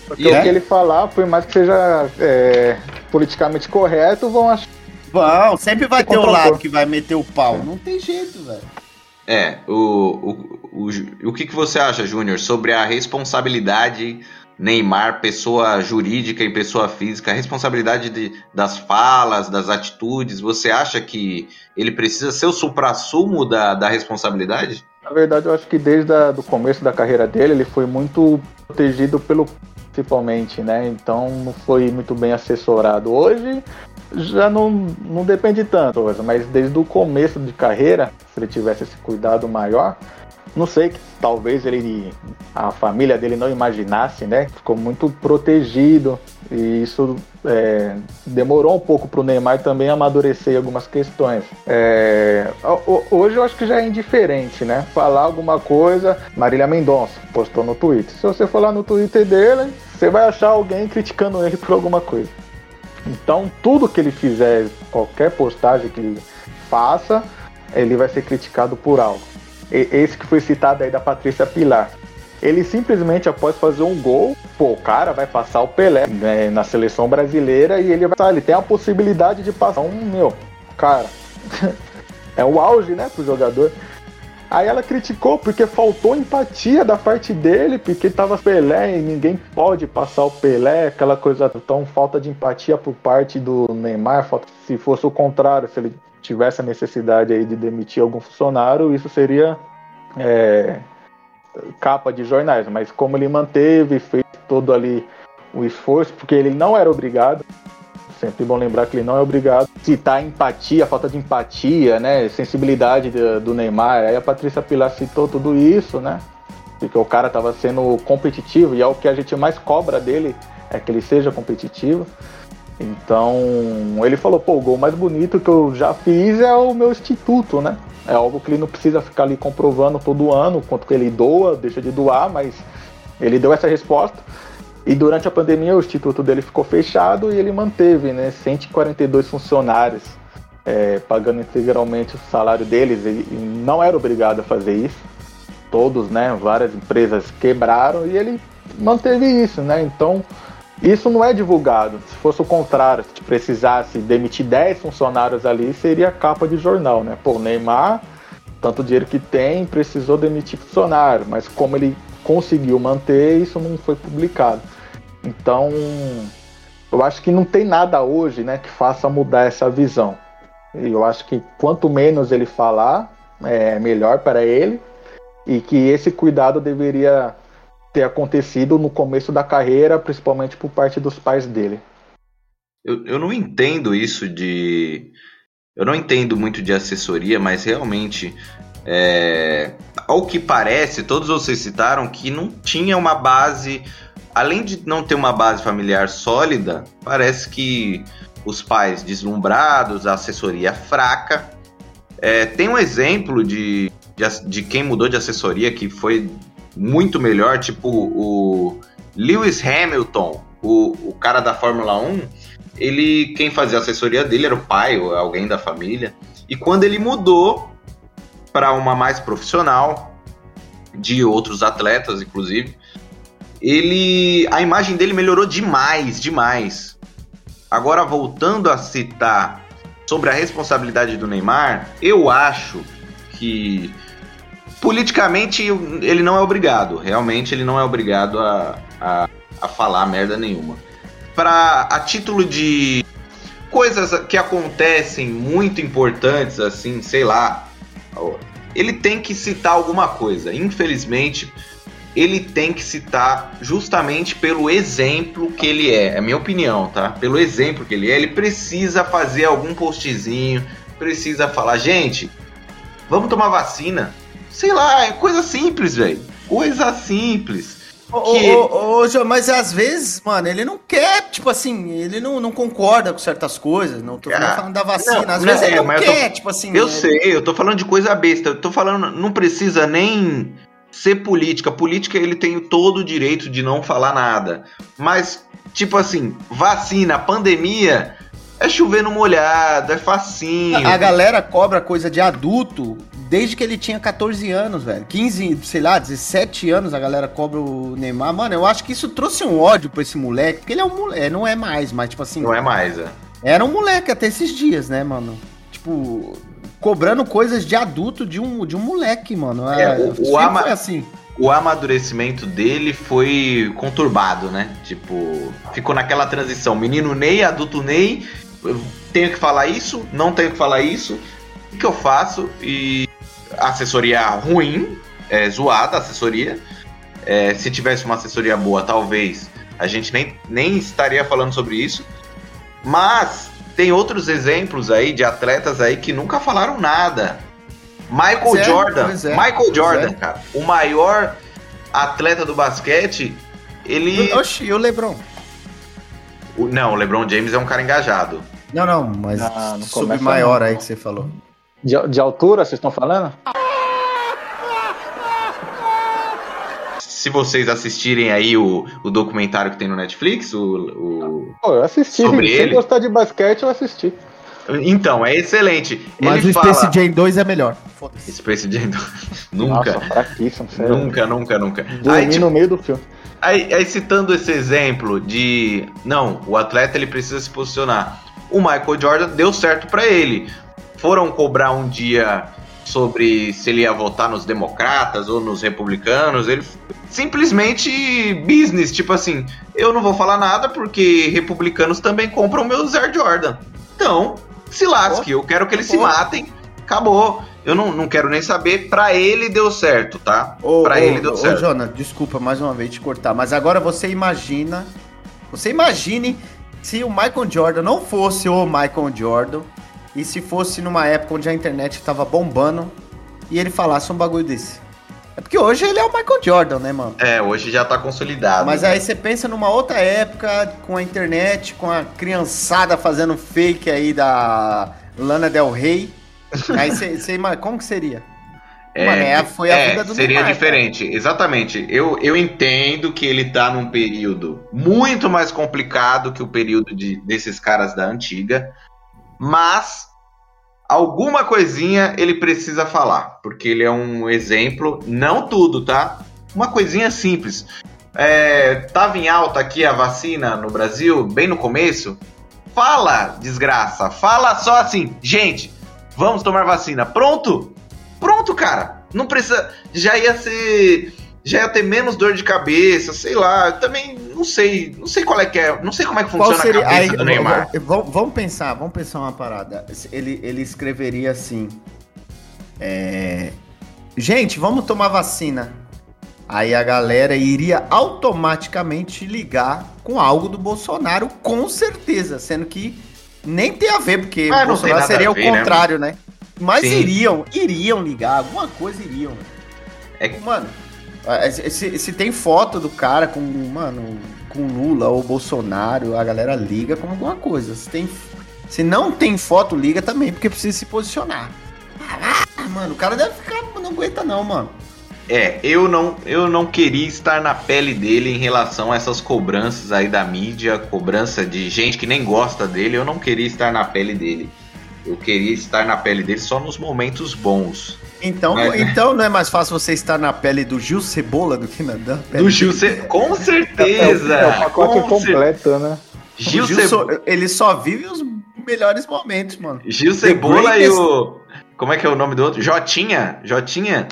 Porque o que ele falar, por mais que seja é, politicamente correto, vão achar. Vão, sempre vai ter o lado que vai meter o pau. Não tem jeito, velho. É, o, o, o, o que, que você acha, Júnior, sobre a responsabilidade Neymar, pessoa jurídica e pessoa física, a responsabilidade de, das falas, das atitudes, você acha que ele precisa ser o supra-sumo da, da responsabilidade? Na verdade, eu acho que desde o começo da carreira dele, ele foi muito protegido pelo principalmente, né? Então não foi muito bem assessorado. Hoje já não, não depende tanto, mas desde o começo de carreira, se ele tivesse esse cuidado maior, não sei talvez ele a família dele não imaginasse, né? Ficou muito protegido e isso é, demorou um pouco para o Neymar também amadurecer algumas questões. É, ho- hoje eu acho que já é indiferente, né? Falar alguma coisa, Marília Mendonça postou no Twitter. Se você for lá no Twitter dele, você vai achar alguém criticando ele por alguma coisa. Então, tudo que ele fizer, qualquer postagem que ele faça, ele vai ser criticado por algo. Esse que foi citado aí da Patrícia Pilar. Ele simplesmente, após fazer um gol, pô, o cara vai passar o Pelé né, na seleção brasileira e ele vai. Ele tem a possibilidade de passar um, meu, cara. é o auge, né, pro jogador. Aí ela criticou porque faltou empatia da parte dele, porque tava Pelé e ninguém pode passar o Pelé, aquela coisa tão falta de empatia por parte do Neymar. Se fosse o contrário, se ele tivesse a necessidade aí de demitir algum funcionário, isso seria é, capa de jornais. Mas como ele manteve, fez todo ali o esforço, porque ele não era obrigado. Sempre bom lembrar que ele não é obrigado. Citar empatia, falta de empatia, né? Sensibilidade do, do Neymar. Aí a Patrícia Pilar citou tudo isso, né? Porque o cara estava sendo competitivo e é o que a gente mais cobra dele é que ele seja competitivo. Então ele falou, pô, o gol mais bonito que eu já fiz é o meu instituto, né? É algo que ele não precisa ficar ali comprovando todo ano quanto que ele doa, deixa de doar, mas ele deu essa resposta. E durante a pandemia o instituto dele ficou fechado e ele manteve né, 142 funcionários, é, pagando integralmente o salário deles. E, e não era obrigado a fazer isso. Todos, né, várias empresas quebraram e ele manteve isso, né? Então isso não é divulgado. Se fosse o contrário, se precisasse demitir 10 funcionários ali, seria capa de jornal, né? O Neymar, tanto dinheiro que tem, precisou demitir funcionário, mas como ele conseguiu manter, isso não foi publicado. Então, eu acho que não tem nada hoje, né, que faça mudar essa visão. E eu acho que quanto menos ele falar, é melhor para ele, e que esse cuidado deveria ter acontecido no começo da carreira, principalmente por parte dos pais dele. Eu, eu não entendo isso de. Eu não entendo muito de assessoria, mas realmente, é, ao que parece, todos vocês citaram que não tinha uma base. Além de não ter uma base familiar sólida, parece que os pais deslumbrados, a assessoria fraca. É, tem um exemplo de, de, de quem mudou de assessoria que foi muito melhor, tipo o Lewis Hamilton, o, o cara da Fórmula 1, ele quem fazia assessoria dele era o pai ou alguém da família. E quando ele mudou para uma mais profissional, de outros atletas inclusive, ele a imagem dele melhorou demais, demais. Agora voltando a citar sobre a responsabilidade do Neymar, eu acho que politicamente ele não é obrigado, realmente ele não é obrigado a, a, a falar merda nenhuma. Para a título de coisas que acontecem muito importantes, assim, sei lá, ele tem que citar alguma coisa. Infelizmente, ele tem que citar justamente pelo exemplo que ele é. É minha opinião, tá? Pelo exemplo que ele é, ele precisa fazer algum postzinho, precisa falar, gente, vamos tomar vacina. Sei lá, é coisa simples, velho. Coisa simples. Que- ô, ô, ô, João, mas às vezes, mano, ele não quer, tipo assim, ele não, não concorda com certas coisas. Não tô Ah, falando da vacina. não, às não, vezes ele é, não mas eu quer, tô- tipo assim. Eu é- sei, eu tô falando de coisa besta. Eu tô falando, não precisa nem ser política. Política ele tem todo o direito de não falar nada. Mas, tipo assim, vacina, pandemia, é chover no molhado, é facinho. A galera cobra coisa de adulto desde que ele tinha 14 anos, velho. 15, sei lá, 17 anos a galera cobra o Neymar. Mano, eu acho que isso trouxe um ódio pra esse moleque, porque ele é um moleque, não é mais, mas tipo assim. Não é mais, é. Era um moleque até esses dias, né, mano? Tipo, cobrando coisas de adulto de um, de um moleque, mano. É, o- o sempre ama- assim. o amadurecimento dele foi conturbado, né? Tipo, ficou naquela transição. Menino Ney, adulto Ney, tenho que falar isso, não tenho que falar isso. O que eu faço? E assessoria ruim, é, zoada a assessoria. É, se tivesse uma assessoria boa, talvez a gente nem, nem estaria falando sobre isso. Mas tem outros exemplos aí de atletas aí que nunca falaram nada. Michael Pois é, Jordan, é, Michael Jordan, é. cara, o maior atleta do basquete, ele. Oxi, e o Lebron? O- Não, o LeBron James é um cara engajado. Não, não, mas Ah, começa maior não. aí que você falou. De, de altura, vocês estão falando? Se vocês assistirem aí o, o documentário que tem no Netflix, o. o- Pô, eu assisti. Sobre Se ele? gostar de basquete, eu assisti. Então, é excelente. Mas ele o fala... Space Jam 2 é melhor. Foda-se. Space Jam nunca. Nossa, fraquíssimo, sério. Nunca, nunca, nunca. Dormi Aí, tipo, no meio do filme. Aí, aí citando esse exemplo de não, o atleta ele precisa se posicionar. O Michael Jordan deu certo pra ele. Foram cobrar um dia sobre se ele ia votar nos democratas ou nos republicanos. Ele simplesmente business, tipo assim, eu não vou falar nada porque republicanos também compram meus Air Jordan. Então, se lasque, eu quero que eles se matem. Acabou. Eu não, não quero nem saber. Pra ele deu certo, tá? Ô, pra ô, ele deu ô, certo. Jonas, desculpa mais uma vez te cortar, mas agora você imagina, você imagine se o Michael Jordan não fosse o Michael Jordan e se fosse numa época onde a internet tava bombando e ele falasse um bagulho desse. É porque hoje ele é o Michael Jordan, né, mano? É, hoje já tá consolidado. Mas aí você pensa numa outra época, com a internet, com a criançada fazendo fake aí da Lana Del Rey. Aí você, você ima- como que seria? Mano, é, foi a é, vida do Seria Neymar, diferente, exatamente. Eu, eu entendo que ele tá num período muito mais complicado que o período de, desses caras da antiga, mas alguma coisinha ele precisa falar, porque ele é um exemplo, não tudo, tá? Uma coisinha simples. É, tava em alta aqui a vacina no Brasil, bem no começo. Fala, desgraça, fala só assim, gente, vamos tomar vacina. Pronto? Pronto, cara. Não precisa. Já ia ser. Já ia ter menos dor de cabeça, sei lá. Eu também não sei. Não sei qual é que é. Não sei como é que funciona seria? a cabeça Aí, do Neymar. Vamos pensar, vamos pensar uma parada. Ele, ele escreveria assim: é, Gente, vamos tomar vacina. Aí a galera iria automaticamente ligar com algo do Bolsonaro, com certeza, sendo que nem tem a ver, porque Ah, o Bolsonaro seria a o ver, né, contrário, né? Mas Sim. iriam, iriam ligar, alguma coisa iriam. É Mano, ah, se, se tem foto do cara com, mano, com Lula ou Bolsonaro, a galera liga com alguma coisa. Se, tem, se não tem foto, liga também, porque precisa se posicionar. Ah, mano, o cara deve ficar. Não aguenta, não, mano. É, eu não, eu não queria estar na pele dele em relação a essas cobranças aí da mídia, cobrança de gente que nem gosta dele. Eu não queria estar na pele dele. Eu queria estar na pele dele só nos momentos bons. Então, Mas- então não é mais fácil você estar na pele do Gil Cebola do que na da pele Do Gil, Ce- com certeza. É o pacote com cer- completo, né? Gil, O Gil só- ele só vive os melhores momentos, mano. Gil Cebola e greatest- o. Como é que é o nome do outro? Jotinha. Jotinha.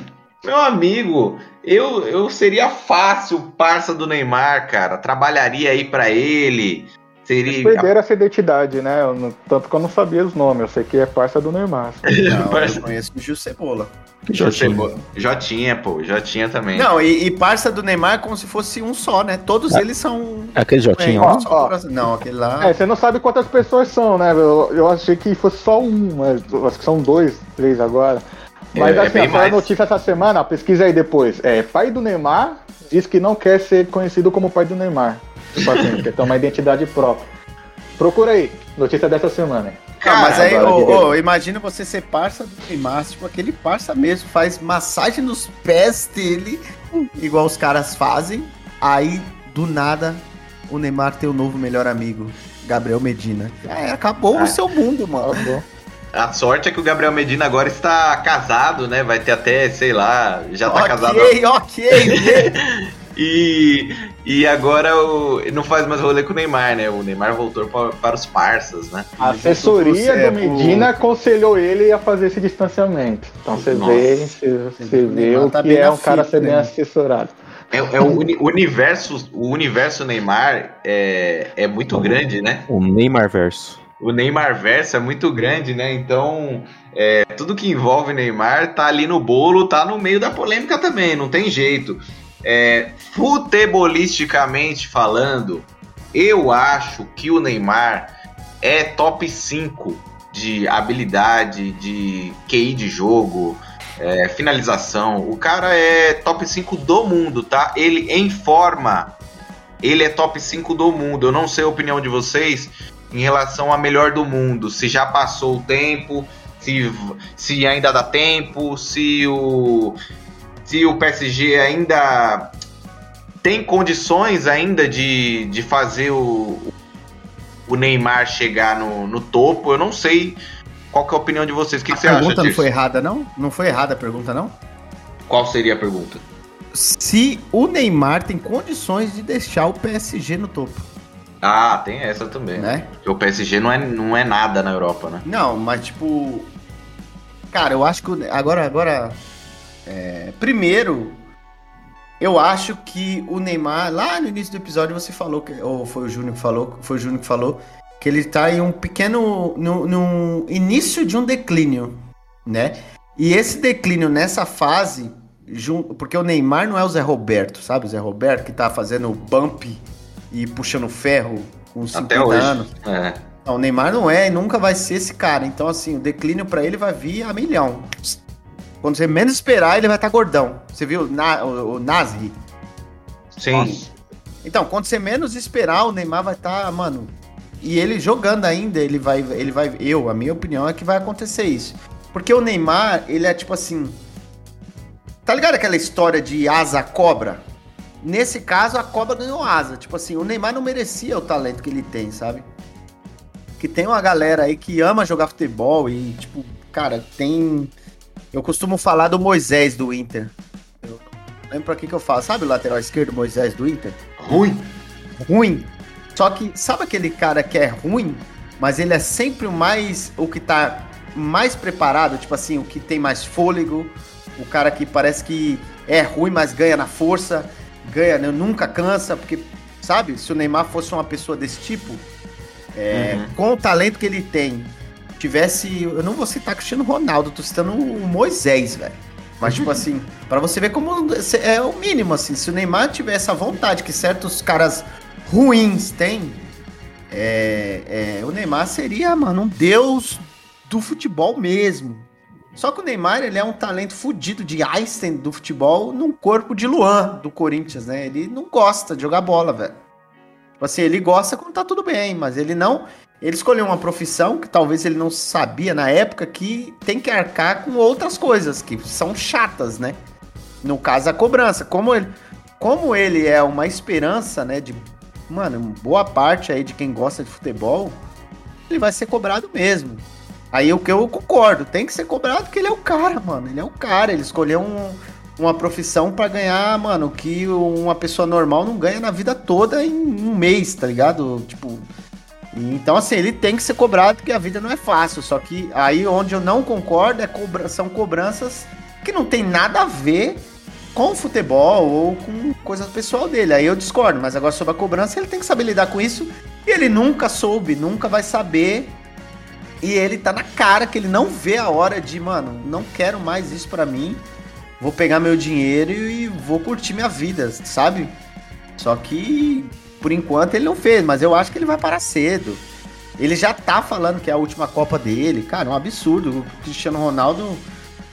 Meu amigo, eu, eu seria fácil parça do Neymar, cara. Trabalharia aí pra ele. Seria. Perderam essa identidade, né? Eu tanto que eu não sabia os nomes. Eu sei que é parça do Neymar. Não, eu conheço o Gil Cebola. Gil Cebola. Jotinha, pô. Jotinha também. Não, e, e parça do Neymar é como se fosse um só, né? Todos eles são. Aquele Jotinho, É, ó. só pra- Não, aquele lá. É, você não sabe quantas pessoas são, né? Eu, eu achei que fosse só um, mas acho que são dois, três agora. Mas É- é assim, bem a notícia essa semana, pesquisa aí depois. É, pai do Neymar diz que não quer ser conhecido como pai do Neymar. Tipo assim, quer ter uma identidade própria. Procura aí, notícia dessa semana. Ah, mas aí, ô, ô, imagina você ser parça do Neymar, tipo aquele parça mesmo, faz massagem nos pés dele, igual os caras fazem. Aí, do nada, o Neymar tem o novo melhor amigo, Gabriel Medina. Era, acabou Ah. o seu mundo, mano. A sorte é que o Gabriel Medina agora está casado, né? Vai ter até, sei lá, já tá ok, casado. ok. E, e agora o, não faz mais rolê com o Neymar, né? O Neymar voltou para, para os parças, né? A assessoria do Medina aconselhou ele a fazer esse distanciamento. Então você Nossa. vê, você, você vê o tá que é um cara ser bem né? assessorado. É, é o uni- universo, o universo Neymar é, é muito grande, né? O Neymar verso. O Neymar verso é muito grande, né? Então, é, tudo que envolve Neymar tá ali no bolo, tá no meio da polêmica também, não tem jeito. É, futebolisticamente falando, eu acho que o Neymar é top 5 de habilidade, de QI de jogo, é, finalização. O cara é top 5 do mundo, tá? Ele em forma, ele é top 5 do mundo. Eu não sei a opinião de vocês em relação a melhor do mundo. Se já passou o tempo, se, se ainda dá tempo, se o, se o PSG ainda tem condições ainda de, de fazer o, o Neymar chegar no, no topo. Eu não sei qual é a opinião de vocês. O que, que você a acha, pergunta não foi errada, não? Não foi errada a pergunta, não? Qual seria a pergunta? Se o Neymar tem condições de deixar o PSG no topo, Ah, tem essa também. né? Porque o PSG não é, não é nada na Europa, né? Não, mas tipo. Cara, eu acho que. Agora, agora. É, primeiro, eu acho que o Neymar, lá no início do episódio, você falou, que, ou foi o Júnior que falou, foi o Júnior que falou, que ele tá em um pequeno. No, no início de um declínio, né? E esse declínio nessa fase, porque o Neymar não é o Zé Roberto, sabe? O Zé Roberto que tá fazendo bump e puxando ferro com 50 Até hoje. anos. É. Não, o Neymar não é e nunca vai ser esse cara. Então, assim, o declínio pra ele vai vir a milhão. Quando você menos esperar, ele vai estar gordão. Você viu Na- o, o Nasri? Sim. Então, quando você menos esperar, o Neymar vai estar, mano. E ele jogando ainda, ele vai, ele vai. Eu, a minha opinião é que vai acontecer isso. Porque o Neymar, ele é tipo assim. Tá ligado aquela história de asa cobra? Nesse caso, a cobra ganhou asa. Tipo assim, o Neymar não merecia o talento que ele tem, sabe? Que tem uma galera aí que ama jogar futebol e, tipo, cara, tem. Eu costumo falar do Moisés do Inter. Eu lembro pra que que eu falo. Sabe o lateral esquerdo Moisés do Inter? Ruim. Ruim. Só que, sabe aquele cara que é ruim, mas ele é sempre o mais. O que tá mais preparado, tipo assim, o que tem mais fôlego, o cara que parece que é ruim, mas ganha na força, ganha, né, nunca cansa, porque, sabe, se o Neymar fosse uma pessoa desse tipo, é, Uhum. com o talento que ele tem, tivesse. Eu não vou citar Cristiano Ronaldo, tô citando o Moisés, velho. Mas, tipo assim, pra você ver como é o mínimo, assim. Se o Neymar tiver essa vontade que certos caras ruins têm, é, é, o Neymar seria, mano, um deus do futebol mesmo. Só que o Neymar, ele é um talento fudido de Einstein do futebol num corpo de Luan, do Corinthians, né? Ele não gosta de jogar bola, velho. Tipo assim, ele gosta quando tá tudo bem, mas ele não. Ele escolheu uma profissão que talvez ele não sabia na época que tem que arcar com outras coisas que são chatas, né? No caso, a cobrança. Como ele, como ele é uma esperança, né, de, mano, boa parte aí de quem gosta de futebol, ele vai ser cobrado mesmo. Aí o que eu concordo, tem que ser cobrado porque ele é o cara, mano. Ele é o cara, ele escolheu um, uma profissão pra ganhar, mano, que uma pessoa normal não ganha na vida toda em um mês, tá ligado? Tipo, então, assim, ele tem que ser cobrado porque a vida não é fácil. Só que aí onde eu não concordo é cobra são cobranças que não tem nada a ver com futebol ou com coisa pessoal dele. Aí eu discordo, mas agora sobre a cobrança ele tem que saber lidar com isso. E ele nunca soube, nunca vai saber. E ele tá na cara que ele não vê a hora de, mano, não quero mais isso pra mim. Vou pegar meu dinheiro e vou curtir minha vida, sabe? Só que por enquanto ele não fez, mas eu acho que ele vai parar cedo. Ele já tá falando que é a última Copa dele. Cara, é um absurdo. O Cristiano Ronaldo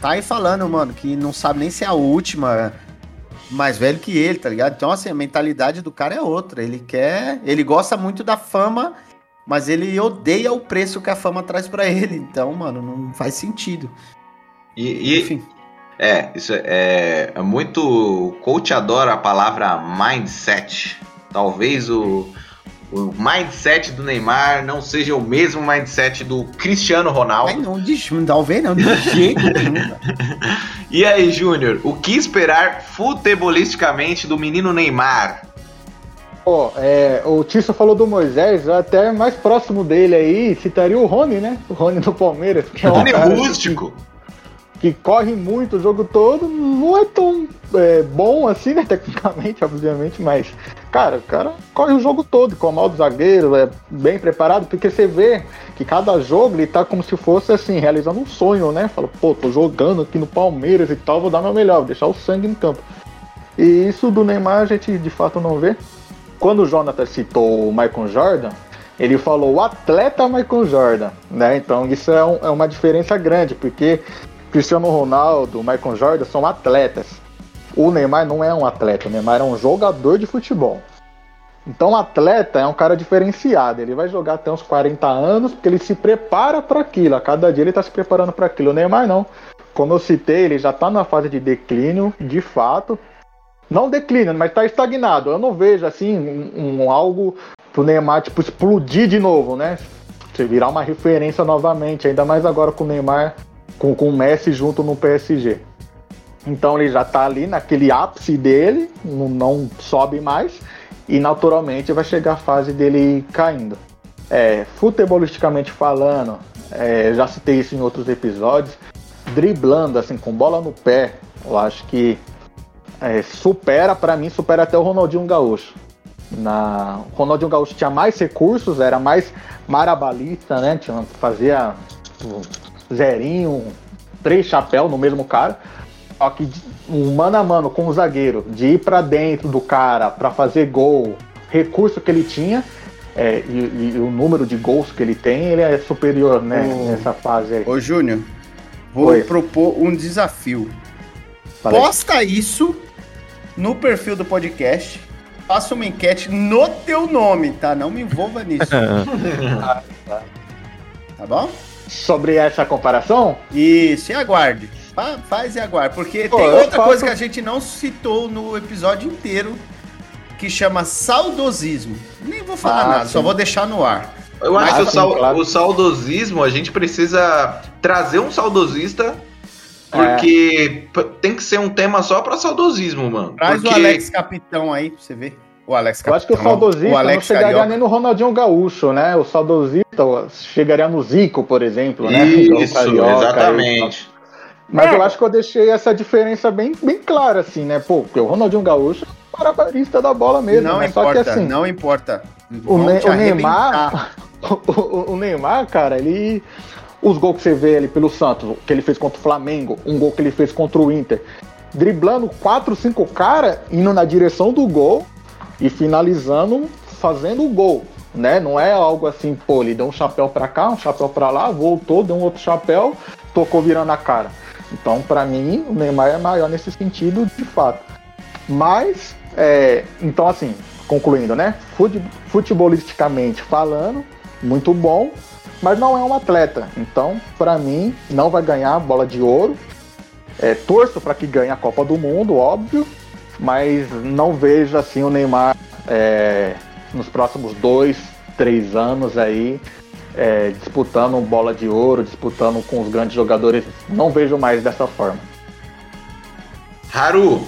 tá aí falando, mano, que não sabe nem se é a última mais velho que ele, tá ligado? Então, assim, a mentalidade do cara é outra. Ele quer. Ele gosta muito da fama, mas ele odeia o preço que a fama traz para ele. Então, mano, não faz sentido. E, e Enfim. É, isso é, é muito. O coach adora a palavra mindset. Talvez o, o mindset do Neymar não seja o mesmo mindset do Cristiano Ronaldo. Ai, não, de, talvez não, de jeito nenhum. e aí, Júnior, o que esperar futebolisticamente do menino Neymar? Pô, é, o Tício falou do Moisés, até mais próximo dele aí, citaria o Rony, né? O Rony do Palmeiras. Que é um Rony rústico. Que corre muito o jogo todo, não é tão é, bom assim, né? Tecnicamente, obviamente, mas, cara, o cara corre o jogo todo, com o do zagueiro, é bem preparado, porque você vê que cada jogo ele tá como se fosse assim, realizando um sonho, né? Fala, pô, tô jogando aqui no Palmeiras e tal, vou dar meu melhor, vou deixar o sangue em campo. E isso do Neymar a gente de fato não vê. Quando o Jonathan citou o Michael Jordan, ele falou o atleta Michael Jordan, né? Então isso é, um, é uma diferença grande, porque Cristiano Ronaldo, Michael Jordan são atletas. O Neymar não é um atleta, o Neymar é um jogador de futebol. Então, atleta é um cara diferenciado. Ele vai jogar até uns 40 anos porque ele se prepara para aquilo. A cada dia ele está se preparando para aquilo. O Neymar não. Como eu citei, ele já está na fase de declínio, de fato. Não declínio, mas está estagnado. Eu não vejo assim um, um algo pro Neymar tipo explodir de novo, né? Você virar uma referência novamente, ainda mais agora com o Neymar com, com o Messi junto no PSG. Então ele já está ali naquele ápice dele, não, não, sobe mais, e naturalmente vai chegar a fase dele caindo. É, futebolisticamente falando, é, já citei isso em outros episódios, driblando assim com bola no pé, eu acho que é, supera, para mim, supera até o Ronaldinho Gaúcho. Na, o Ronaldinho Gaúcho tinha mais recursos, era mais marabalista, né? Tinha, fazia zerinho, três chapéus no mesmo cara. Só que um mano a mano com o zagueiro, de ir para dentro do cara para fazer gol, recurso que ele tinha, é, e, e, o número de gols que ele tem, ele é superior né, ô, nessa fase aí. Ô Júnior, vou Oi. propor um desafio. Falei. Posta isso no perfil do podcast. Faça uma enquete no teu nome, tá? Não me envolva nisso. tá bom? Sobre essa comparação? Isso, e aguarde. Faz e aguarde, porque Pô, tem outra coisa que a gente não citou no episódio inteiro, que chama saudosismo. Nem vou falar ah, nada, sim. só vou deixar no ar. Eu Mas, acho que o, sal, claro. o saudosismo, a gente precisa trazer um saudosista porque é. tem que ser um tema só para saudosismo, mano. Traz porque... o Alex Capitão aí pra você ver. O Alex Capitão. Eu acho que o saudosista o não chegaria Carioca. nem no Ronaldinho Gaúcho, né? O saudosista chegaria no Zico, por exemplo, né? Isso, Carioca, exatamente. Aí, mas é. eu acho que eu deixei essa diferença bem, bem clara, assim, né? Pô, porque o Ronaldinho Gaúcho é parabarista da bola mesmo. Não né? importa, Só que, assim, não importa. O, ne o Neymar, o, o, Neymar, cara, ele... Os gols que você vê ali pelo Santos, que ele fez contra o Flamengo, um gol que ele fez contra o Inter, driblando quatro, cinco caras, indo na direção do gol, e finalizando fazendo o gol, né? Não é algo assim, pô, ele deu um chapéu para cá, um chapéu para lá, voltou, deu um outro chapéu, tocou virando a cara. Então, para mim, o Neymar é maior nesse sentido, de fato. Mas, é, então assim, concluindo, né? Futebolisticamente falando, muito bom, mas não é um atleta. Então, para mim, não vai ganhar a bola de ouro. É, torço para que ganhe a Copa do Mundo, óbvio, mas não vejo assim o Neymar é, nos próximos dois, três anos aí é, disputando bola de ouro, disputando com os grandes jogadores. Não vejo mais dessa forma. Haru,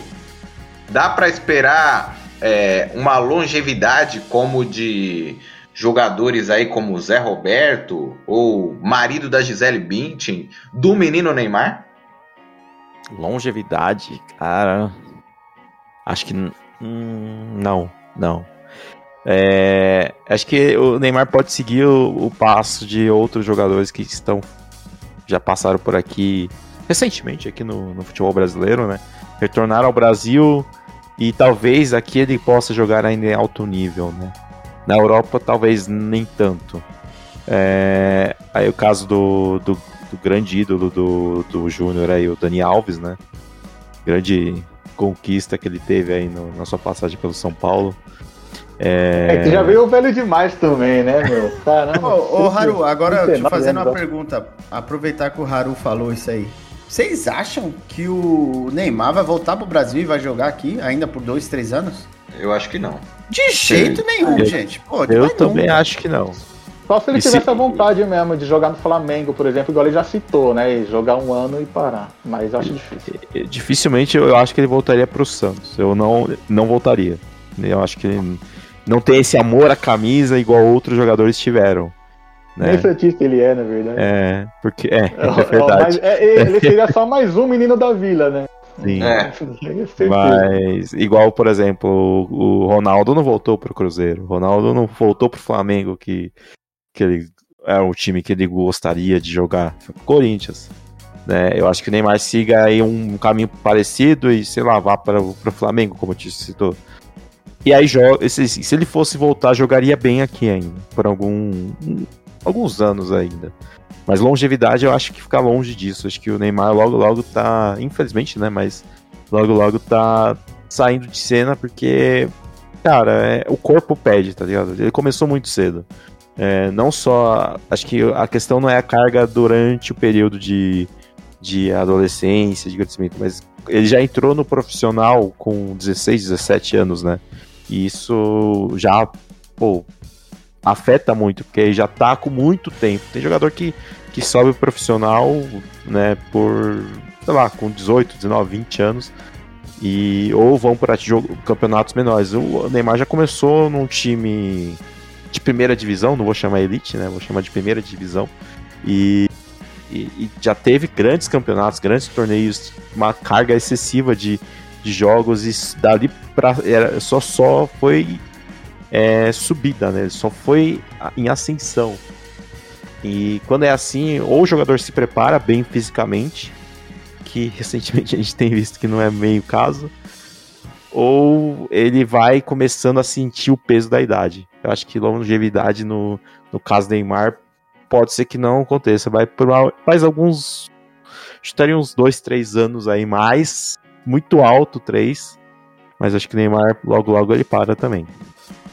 dá para esperar é, uma longevidade como de jogadores aí como Zé Roberto ou marido da Gisele Bündchen do menino Neymar? Longevidade, cara, Acho que hum, não, não. É, acho que o Neymar pode seguir o, o, passo de outros jogadores que estão já passaram por aqui recentemente aqui no, no, futebol brasileiro, né? Retornaram ao Brasil e talvez aqui ele possa jogar ainda em alto nível, né? Na Europa talvez nem tanto. É, aí o caso do, do do grande ídolo do, do Júnior aí, o Dani Alves, né? Grande conquista que ele teve aí no, na sua passagem pelo São Paulo. É... é que já veio velho demais também, né, meu? Caramba. ô, ô Haru, agora te fazendo uma pergunta. Aproveitar que o Haru falou isso aí. Vocês acham que o Neymar vai voltar pro Brasil e vai jogar aqui ainda por dois, três anos? Eu acho que não. De jeito nenhum, eu, gente. Pô, eu também nunca. acho que não. Só se ele e tivesse se... a vontade mesmo de jogar no Flamengo, por exemplo, igual ele já citou, né? E jogar um ano e parar. Mas acho difícil. Dificilmente eu acho que ele voltaria pro Santos. Eu não, não voltaria. Eu acho que ele não tem esse amor à camisa igual outros jogadores tiveram. Né? Nem Santista ele é, na verdade. É, porque é, é verdade. É, ele seria só mais um menino da vila, né? Sim. É. Mas, igual, por exemplo, o Ronaldo não voltou pro Cruzeiro. O Ronaldo não voltou pro Flamengo, que, que ele é o time que ele gostaria de jogar. Corinthians. Né? Eu acho que o Neymar siga aí um caminho parecido e, sei lá, vá para o Flamengo, como eu te citou. E aí, se, se ele fosse voltar, jogaria bem aqui ainda, por algum, alguns anos ainda. Mas longevidade eu acho que fica longe disso. Acho que o Neymar logo logo tá, infelizmente, né, mas logo logo tá saindo de cena porque cara, é, o corpo pede, tá ligado? Ele começou muito cedo. É, não só, acho que a questão não é a carga durante o período de, de adolescência, de crescimento, mas ele já entrou no profissional com 16, 17 anos, né? E isso já, pô, afeta muito, porque já tá com muito tempo. Tem jogador que, que sobe profissional, né, por, sei lá, com 18, 19, 20 anos, e ou vão para campeonatos menores. O Neymar já começou num time de primeira divisão, não vou chamar elite, né, vou chamar de primeira divisão, e, e, e já teve grandes campeonatos, grandes torneios, uma carga excessiva de, de jogos, e dali pra, era, só, só foi é, subida, né? Só foi em ascensão. E quando é assim, ou o jogador se prepara bem fisicamente, que recentemente a gente tem visto que não é meio caso, ou ele vai começando a sentir o peso da idade. Eu acho que longevidade no, no caso Neymar pode ser que não aconteça. Vai por mais alguns. Estaria uns dois, três anos aí mais. Muito alto, três. Mas acho que Neymar logo logo ele para também.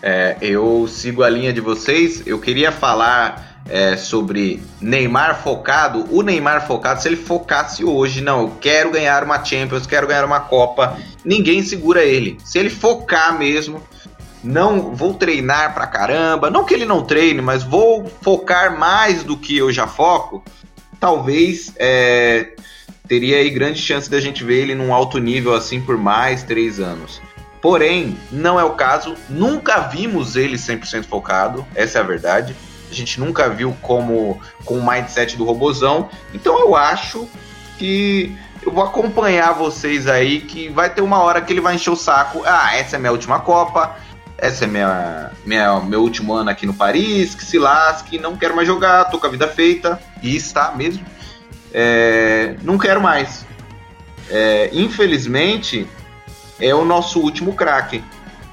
É, eu sigo a linha de vocês. Eu queria falar é, sobre Neymar focado. O Neymar focado, se ele focasse hoje, não, eu quero ganhar uma Champions, quero ganhar uma Copa, ninguém segura ele. Se ele focar mesmo, não vou treinar pra caramba, não que ele não treine, mas vou focar mais do que eu já foco, talvez é, teria aí grande chance da gente ver ele num alto nível assim por mais três anos. Porém, não é o caso. Nunca vimos ele 100% focado, essa é a verdade. A gente nunca viu como com o mindset do robozão. Então eu acho que eu vou acompanhar vocês aí que vai ter uma hora que ele vai encher o saco. Ah, essa é minha última Copa. Essa é minha, minha meu último ano aqui no Paris, que se lasque, não quero mais jogar, tô com a vida feita. E está mesmo. É, não quero mais. É, infelizmente, é o nosso último craque.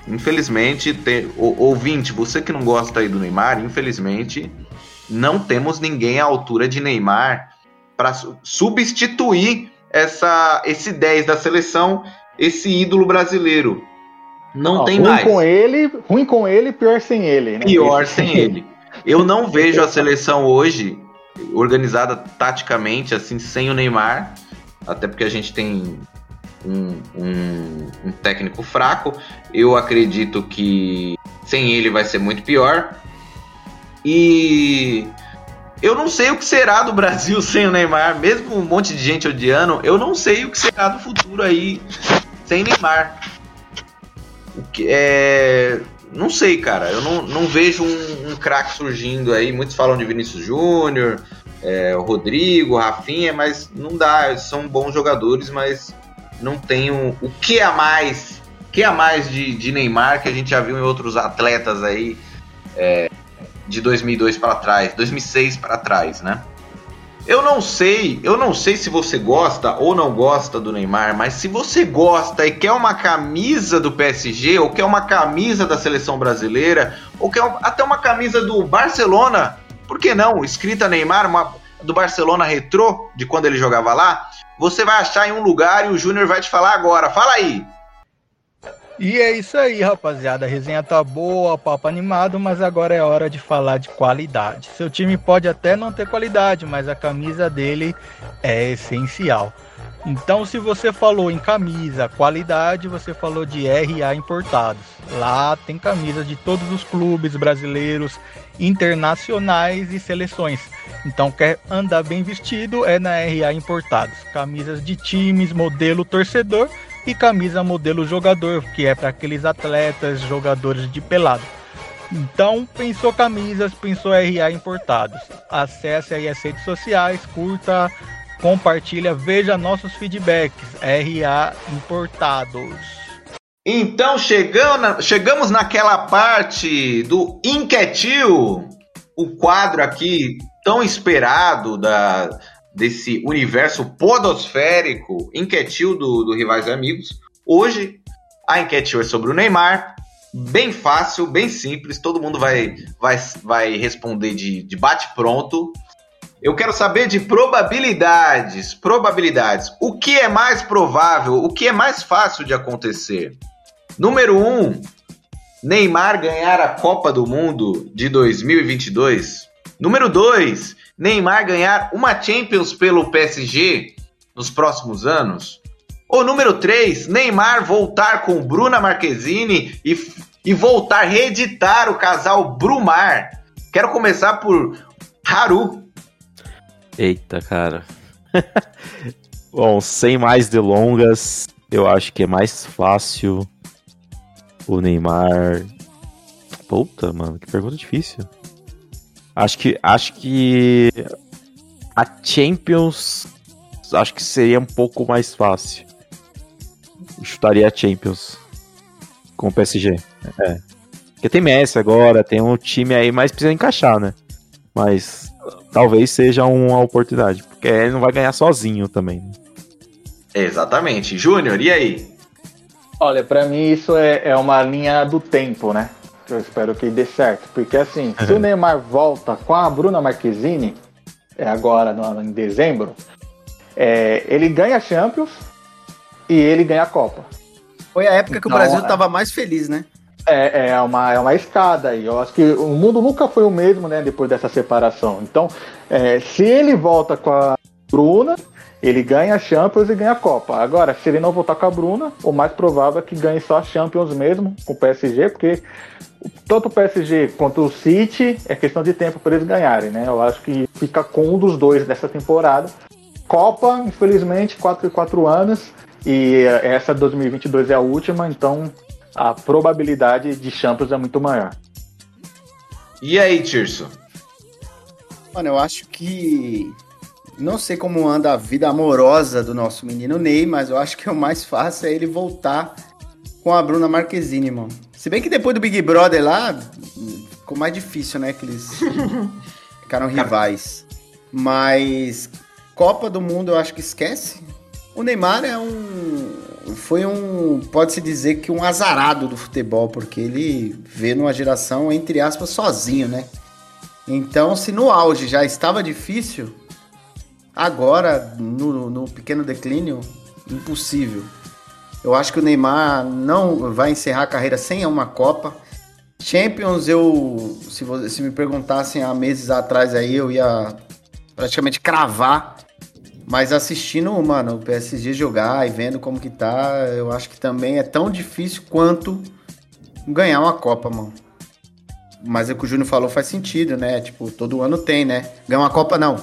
Infelizmente, tem, o, ouvinte, você que não gosta aí do Neymar, infelizmente, não temos ninguém à altura de Neymar para substituir essa, esse 10 da seleção, esse ídolo brasileiro. Não ah, tem ruim mais. Com ele, ruim com ele, pior sem ele. Né? Pior sem ele. Eu não vejo a seleção hoje organizada taticamente, assim, sem o Neymar. Até porque a gente tem um, um, um técnico fraco. Eu acredito que sem ele vai ser muito pior. E eu não sei o que será do Brasil sem o Neymar, mesmo um monte de gente odiando, eu não sei o que será do futuro aí sem Neymar. É. Não sei, cara. Eu não, não vejo um, um craque surgindo aí. Muitos falam de Vinícius Júnior, é, Rodrigo, Rafinha, mas não dá. São bons jogadores, mas não tem o, o que a mais, que a mais de, de Neymar que a gente já viu em outros atletas aí é, de 2002 para trás, 2006 para trás, né? Eu não sei, eu não sei se você gosta ou não gosta do Neymar, mas se você gosta e quer uma camisa do PSG, ou quer uma camisa da seleção brasileira, ou quer até uma camisa do Barcelona, por que não? Escrita Neymar, uma, do Barcelona retrô, de quando ele jogava lá, você vai achar em um lugar e o Júnior vai te falar agora. Fala aí! E é isso aí, rapaziada. A resenha tá boa, papo animado, mas agora é hora de falar de qualidade. Seu time pode até não ter qualidade, mas a camisa dele é essencial. Então, se você falou em camisa, qualidade, você falou de RA importados. Lá tem camisas de todos os clubes brasileiros, internacionais e seleções. Então, quer andar bem vestido é na RA Importados. Camisas de times, modelo torcedor e camisa modelo jogador, que é para aqueles atletas, jogadores de pelado. Então, pensou camisas, pensou RA Importados. Acesse aí as redes sociais, curta, compartilha, veja nossos feedbacks. RA Importados. Então chegamos, chegamos naquela parte do Inquietil, o quadro aqui tão esperado da, desse universo podosférico Inquietil do, do Rivais e Amigos. Hoje a Inquietil é sobre o Neymar, bem fácil, bem simples, todo mundo vai, vai, vai responder de, de bate-pronto. Eu quero saber de probabilidades. Probabilidades. O que é mais provável? O que é mais fácil de acontecer? Número 1. Um, Neymar ganhar a Copa do Mundo de 2022. Número 2. Neymar ganhar uma Champions pelo PSG nos próximos anos. Ou número 3. Neymar voltar com Bruna Marquezine e, e voltar reeditar o casal Brumar. Quero começar por Haru. Eita, cara. Bom, sem mais delongas, eu acho que é mais fácil o Neymar. Puta, mano, que pergunta difícil. Acho que acho que a Champions acho que seria um pouco mais fácil. Eu chutaria a Champions com o PSG. É. Porque tem Messi agora, tem um time aí, mas precisa encaixar, né? Mas talvez seja uma oportunidade, porque ele não vai ganhar sozinho também. Né? Exatamente. Júnior, e aí? Olha, para mim isso é, é uma linha do tempo, né? Eu espero que dê certo. Porque assim, se o Neymar volta com a Bruna Marquezine, é agora no, em dezembro, é, ele ganha a Champions e ele ganha a Copa. Foi a época que então, o Brasil estava mais feliz, né? É, é, uma, é uma escada aí. Eu acho que o mundo nunca foi o mesmo, né? Depois dessa separação. Então, é, se ele volta com a Bruna, ele ganha a Champions e ganha a Copa. Agora, se ele não voltar com a Bruna, o mais provável é que ganhe só a Champions mesmo, com o PSG, porque tanto o PSG quanto o City é questão de tempo para eles ganharem, né? Eu acho que fica com um dos dois dessa temporada. Copa, infelizmente, 4 e 4 anos. E essa 2022 é a última, então a probabilidade de Champions é muito maior. E aí, Tirso? Mano, eu acho que. Não sei como anda a vida amorosa do nosso menino Ney, mas eu acho que o mais fácil é ele voltar com a Bruna Marquezine, mano. Se bem que depois do Big Brother lá, ficou mais difícil, né? Que eles ficaram rivais. Mas Copa do Mundo eu acho que esquece. O Neymar é um. Foi um. Pode-se dizer que um azarado do futebol, porque ele vê numa geração, entre aspas, sozinho, né? Então, se no auge já estava difícil, agora, no, no pequeno declínio, impossível. Eu acho que o Neymar não vai encerrar a carreira sem uma Copa. Champions, eu. Se, se me perguntassem há meses atrás aí, eu ia praticamente cravar mas assistindo, mano, o PSG jogar e vendo como que tá, eu acho que também é tão difícil quanto ganhar uma Copa, mano. Mas o que o Júnior falou faz sentido, né? Tipo, todo ano tem, né? Ganhar uma Copa não.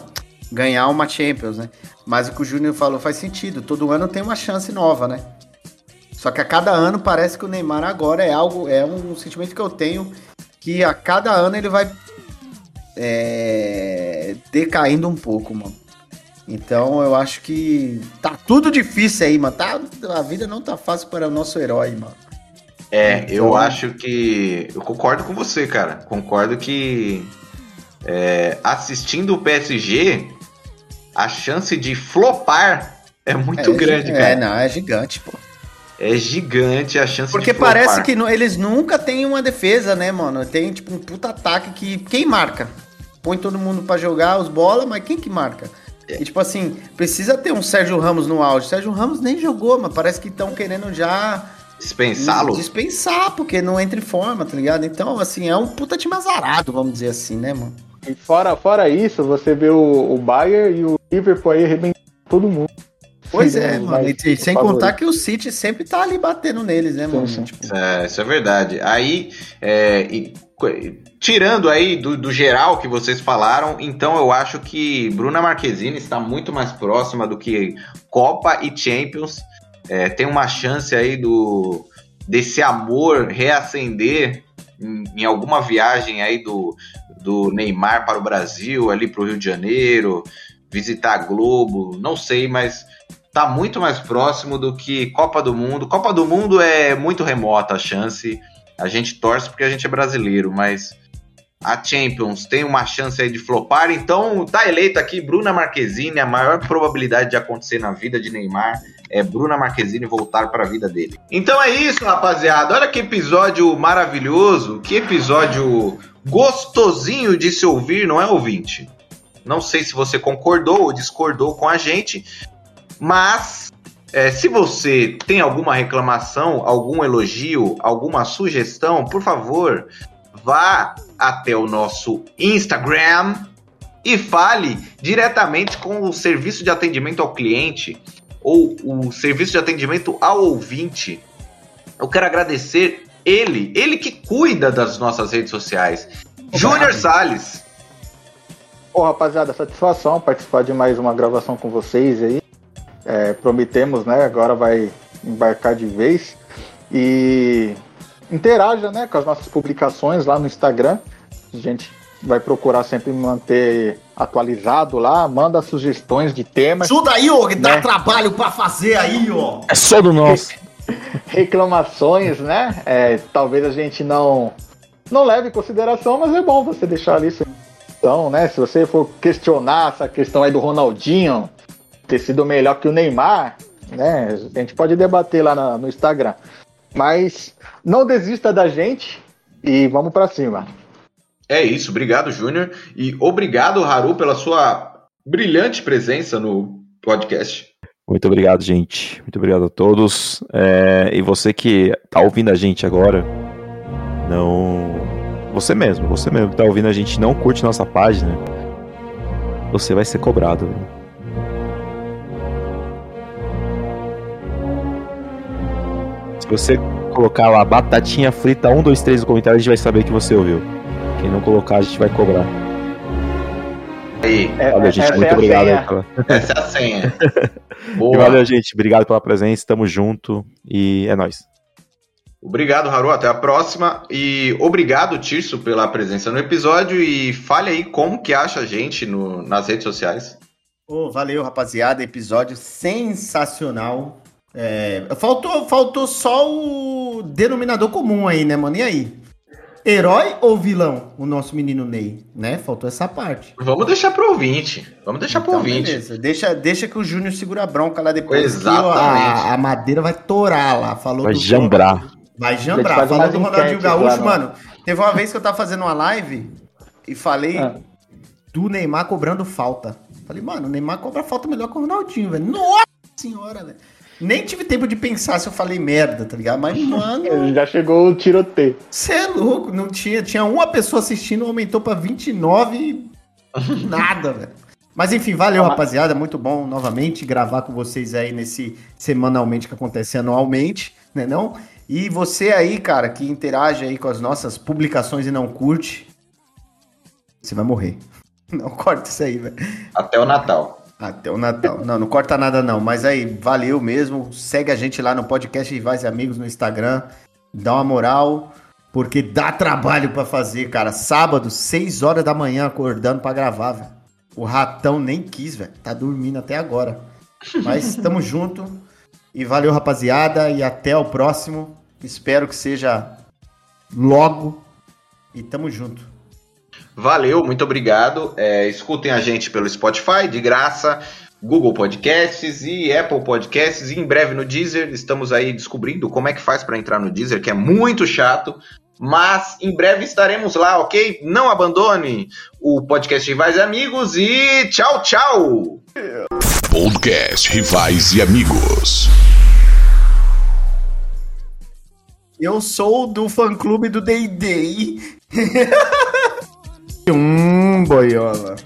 Ganhar uma Champions, né? Mas o que o Júnior falou faz sentido. Todo ano tem uma chance nova, né? Só que a cada ano parece que o Neymar agora é algo, é um sentimento que eu tenho que a cada ano ele vai é, decaindo um pouco, mano. Então eu acho que tá tudo difícil aí, mano. Tá, a vida não tá fácil para o nosso herói, mano. É, então... eu acho que. Eu concordo com você, cara. Concordo que é, assistindo o PSG, a chance de flopar é muito é, grande, é, cara. É, não, é gigante, pô. É gigante a chance Porque de. Porque parece que eles nunca têm uma defesa, né, mano? Tem, tipo, um puta ataque que. Quem marca? põe todo mundo pra jogar os bola, mas quem que marca? E, tipo assim, precisa ter um Sérgio Ramos no auge. Sérgio Ramos nem jogou, mas parece que estão querendo já Dispensá-lo? dispensar, porque não entra em forma, tá ligado? Então, assim, é um puta time azarado, vamos dizer assim, né, mano? E fora, fora isso, você vê o, o Bayern e o Liverpool aí arrebentando todo mundo. Pois é, Sim, mano. E, e sem favorito. contar que o City sempre tá ali batendo neles, né, mano? Tipo, É, isso é verdade. Aí, é, e- tirando aí do, do geral que vocês falaram, então eu acho que Bruna Marquezine está muito mais próxima do que Copa e Champions. É, tem uma chance aí do desse amor reacender em, em alguma viagem aí do, do Neymar para o Brasil, ali para o Rio de Janeiro, visitar a Globo, não sei, mas tá muito mais próximo do que Copa do Mundo. Copa do Mundo é muito remota a chance. A gente torce porque a gente é brasileiro, mas a Champions tem uma chance aí de flopar. Então tá eleita aqui Bruna Marquezine. A maior probabilidade de acontecer na vida de Neymar é Bruna Marquezine voltar para a vida dele. Então é isso, rapaziada. Olha que episódio maravilhoso, que episódio gostosinho de se ouvir, não é ouvinte? Não sei se você concordou ou discordou com a gente, mas é, se você tem alguma reclamação, algum elogio, alguma sugestão, por favor, vá até o nosso Instagram e fale diretamente com o serviço de atendimento ao cliente ou o serviço de atendimento ao ouvinte. Eu quero agradecer ele, ele que cuida das nossas redes sociais, Júnior Salles. Pô, rapaziada, satisfação participar de mais uma gravação com vocês aí. É, prometemos, né? Agora vai embarcar de vez. E interaja, né, com as nossas publicações lá no Instagram. A gente vai procurar sempre manter atualizado lá. Manda sugestões de temas. Ajuda aí, ô, que dá Né? trabalho pra fazer aí, ó. É só do nosso. Reclamações, né? É, talvez a gente não não leve em consideração, mas é bom você deixar ali sua então, né? Se você for questionar essa questão aí do Ronaldinho ter sido melhor que o Neymar, né? A gente pode debater lá na- no Instagram. Mas não desista da gente e vamos pra cima. É isso, obrigado, Júnior. E obrigado, Haru, pela sua brilhante presença no podcast. Muito obrigado, gente. Muito obrigado a todos. É, e você que tá ouvindo a gente agora, não. Você mesmo, você mesmo que tá ouvindo a gente, não curte nossa página, você vai ser cobrado. viu? Você colocar lá batatinha frita 1, 2, 3 no comentário, a gente vai saber que você ouviu. Quem não colocar, a gente vai cobrar. Aí, Valeu, gente. essa Muito é obrigado senha. aí pela. Essa é a senha. E Boa. valeu, gente. Obrigado pela presença. Tamo junto. E é nóis. Obrigado, Haru. Até a próxima. E obrigado, Tirso, pela presença no episódio. E fale aí como que acha a gente no- nas redes sociais. Ô, valeu, rapaziada. Episódio sensacional. É, faltou, faltou só o denominador comum aí, né, mano? E aí? Herói ou vilão? O nosso menino Ney, né? Faltou essa parte. Vamos deixar pro ouvinte. Vamos deixar pro Então, ouvinte. beleza. Deixa, deixa que o Júnior segura a bronca lá depois. Exatamente. que a, a madeira vai torar lá. Falou Vai do- jambrar. Vai jambrar. Falou do Ronaldinho Gaúcho, no- mano. Teve uma vez que eu tava fazendo uma live e falei Ah. do Neymar cobrando falta. Falei, mano, o Neymar cobra falta melhor que o Ronaldinho, velho. Nossa senhora, velho. Nem tive tempo de pensar se eu falei merda, tá ligado? Mas, mano, Já chegou o tiroteio. você é louco. Não tinha, tinha uma pessoa assistindo, aumentou pra 29 e nada, velho. Mas enfim, valeu, rapaziada. Muito bom novamente gravar com vocês aí nesse semanalmente que acontece anualmente, né não? E você aí, cara, que interage aí com as nossas publicações e não curte, você vai morrer. Não corta isso aí, velho. Até o Natal. Até o Natal. Não, não corta nada não. Mas aí, valeu mesmo. Segue a gente lá no podcast Rivais e Amigos no Instagram. Dá uma moral, porque dá trabalho pra fazer, cara. Sábado, 6 horas da manhã, acordando pra gravar, velho. O ratão nem quis, velho. Tá dormindo até agora. Mas tamo junto. E valeu, rapaziada. E até o próximo. Espero que seja logo. E tamo junto. Valeu, muito obrigado. É, escutem a gente pelo Spotify, de graça. Google Podcasts e Apple Podcasts e em breve no Deezer. Estamos aí descobrindo como é que faz para entrar no Deezer, que é muito chato. Mas em breve estaremos lá, ok? Não abandone o podcast Rivais e Amigos e tchau, tchau! Podcast Rivais e Amigos. Eu sou do fã-clube do Day Day. um boiola.